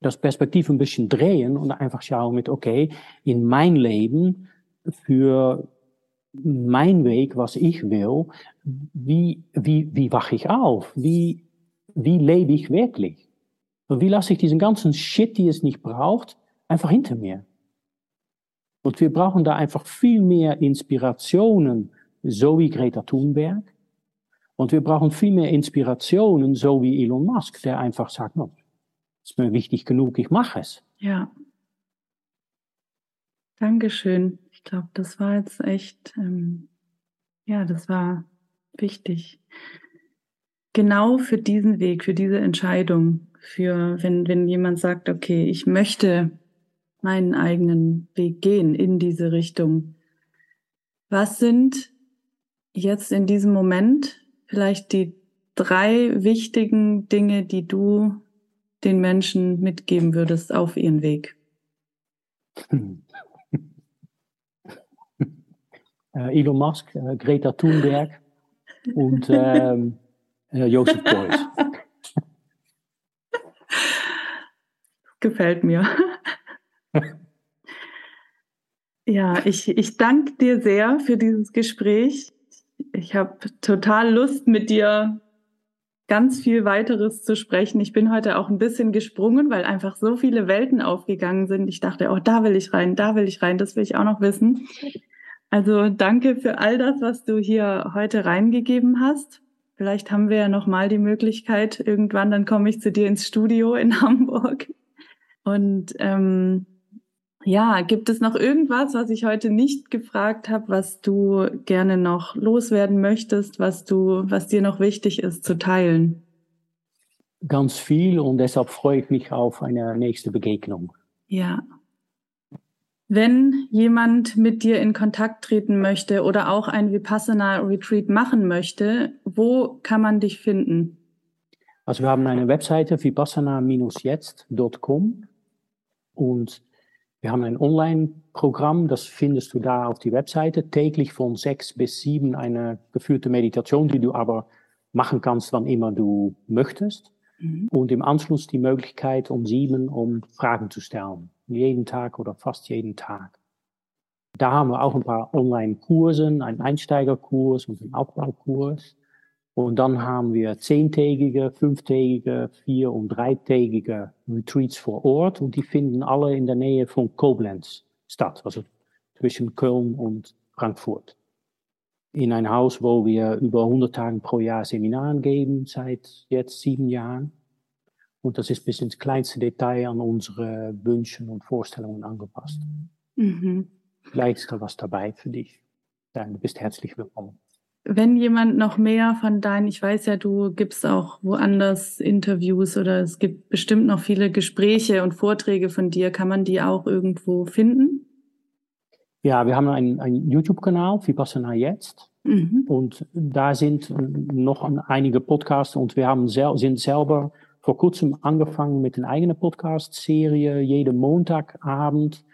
das Perspektiv ein bisschen drehen und einfach schauen mit, okay, in mein Leben für mein Weg, was ich will, wie, wie, wie wache ich auf? Wie, wie lebe ich wirklich? Und wie lasse ich diesen ganzen Shit, die es nicht braucht, einfach hinter mir. Und wir brauchen da einfach viel mehr Inspirationen, so wie Greta Thunberg. Und wir brauchen viel mehr Inspirationen, so wie Elon Musk, der einfach sagt, no, ist mir wichtig genug, ich mache es. Ja. Dankeschön. Ich glaube, das war jetzt echt, ähm, ja, das war wichtig. Genau für diesen Weg, für diese Entscheidung, für wenn, wenn jemand sagt, okay, ich möchte meinen eigenen Weg gehen in diese Richtung. Was sind jetzt in diesem Moment vielleicht die drei wichtigen Dinge, die du den Menschen mitgeben würdest auf ihren Weg? Äh, Elon Musk, äh, Greta Thunberg und ähm, äh, Joseph Beuys. Gefällt mir. Ja, ich, ich danke dir sehr für dieses Gespräch. Ich habe total Lust, mit dir ganz viel weiteres zu sprechen. Ich bin heute auch ein bisschen gesprungen, weil einfach so viele Welten aufgegangen sind. Ich dachte, oh, da will ich rein, da will ich rein, das will ich auch noch wissen. Also danke für all das, was du hier heute reingegeben hast. Vielleicht haben wir ja noch mal die Möglichkeit, irgendwann, dann komme ich zu dir ins Studio in Hamburg. Und ähm, ja, gibt es noch irgendwas, was ich heute nicht gefragt habe, was du gerne noch loswerden möchtest, was du, was dir noch wichtig ist zu teilen? ganz viel und deshalb freue ich mich auf eine nächste Begegnung. Ja. Wenn jemand mit dir in Kontakt treten möchte oder auch ein Vipassana Retreat machen möchte, wo kann man dich finden? Also wir haben eine Webseite vipassana-jetzt.com und wir haben ein Online-Programm, das findest du da auf die Webseite, täglich von sechs bis sieben eine geführte Meditation, die du aber machen kannst, wann immer du möchtest. Mhm. Und im Anschluss die Möglichkeit, um sieben, um Fragen zu stellen. Jeden Tag oder fast jeden Tag. Da haben wir auch ein paar Online-Kurse, einen Einsteigerkurs und einen Aufbaukurs. Und dann haben wir zehntägige, fünftägige, vier- und dreitägige Retreats vor Ort. Und die finden alle in der Nähe von Koblenz statt, also zwischen Köln und Frankfurt. In ein Haus, wo wir über 100 Tage pro Jahr Seminaren geben, seit jetzt sieben Jahren. Und das ist bis ins kleinste Detail an unsere Wünsche und Vorstellungen angepasst. Mhm. Vielleicht ist da was dabei für dich. Dann du bist herzlich willkommen wenn jemand noch mehr von deinen, ich weiß ja, du gibst auch woanders Interviews oder es gibt bestimmt noch viele Gespräche und Vorträge von dir, kann man die auch irgendwo finden? Ja, wir haben einen, einen YouTube-Kanal, Vipassana Jetzt. Mhm. Und da sind noch einige Podcasts und wir haben sel sind selber vor kurzem angefangen mit einer eigenen Podcast-Serie, jeden Montagabend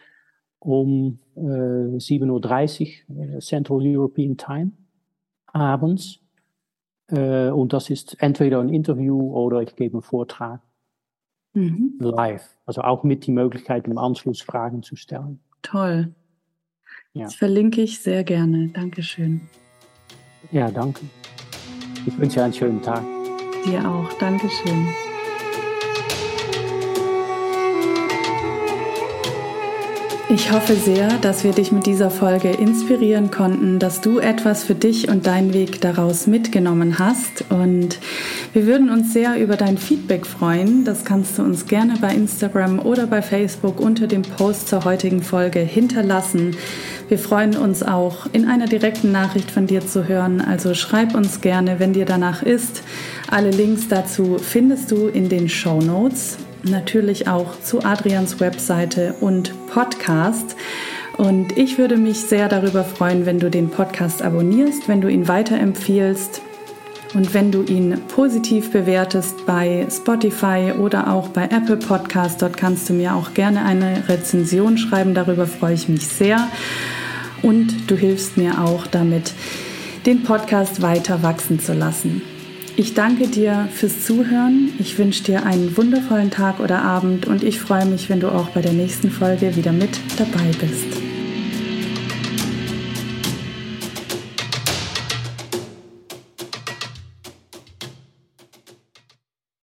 um äh, 7.30 Uhr äh, Central European Time abends. Äh, und das ist entweder ein Interview oder ich gebe einen Vortrag mhm. live. Also auch mit die Möglichkeit, im Anschluss Fragen zu stellen. Toll. Ja. Das verlinke ich sehr gerne. Dankeschön. Ja, danke. Ich wünsche einen schönen Tag. Dir auch. Dankeschön. Ich hoffe sehr, dass wir dich mit dieser Folge inspirieren konnten, dass du etwas für dich und deinen Weg daraus mitgenommen hast. Und wir würden uns sehr über dein Feedback freuen. Das kannst du uns gerne bei Instagram oder bei Facebook unter dem Post zur heutigen Folge hinterlassen. Wir freuen uns auch, in einer direkten Nachricht von dir zu hören. Also schreib uns gerne, wenn dir danach ist. Alle Links dazu findest du in den Show Notes natürlich auch zu Adrians Webseite und Podcast. Und ich würde mich sehr darüber freuen, wenn du den Podcast abonnierst, wenn du ihn weiterempfiehlst und wenn du ihn positiv bewertest bei Spotify oder auch bei Apple Podcast. Dort kannst du mir auch gerne eine Rezension schreiben. Darüber freue ich mich sehr. Und du hilfst mir auch damit, den Podcast weiter wachsen zu lassen. Ich danke dir fürs Zuhören. Ich wünsche dir einen wundervollen Tag oder Abend und ich freue mich, wenn du auch bei der nächsten Folge wieder mit dabei bist.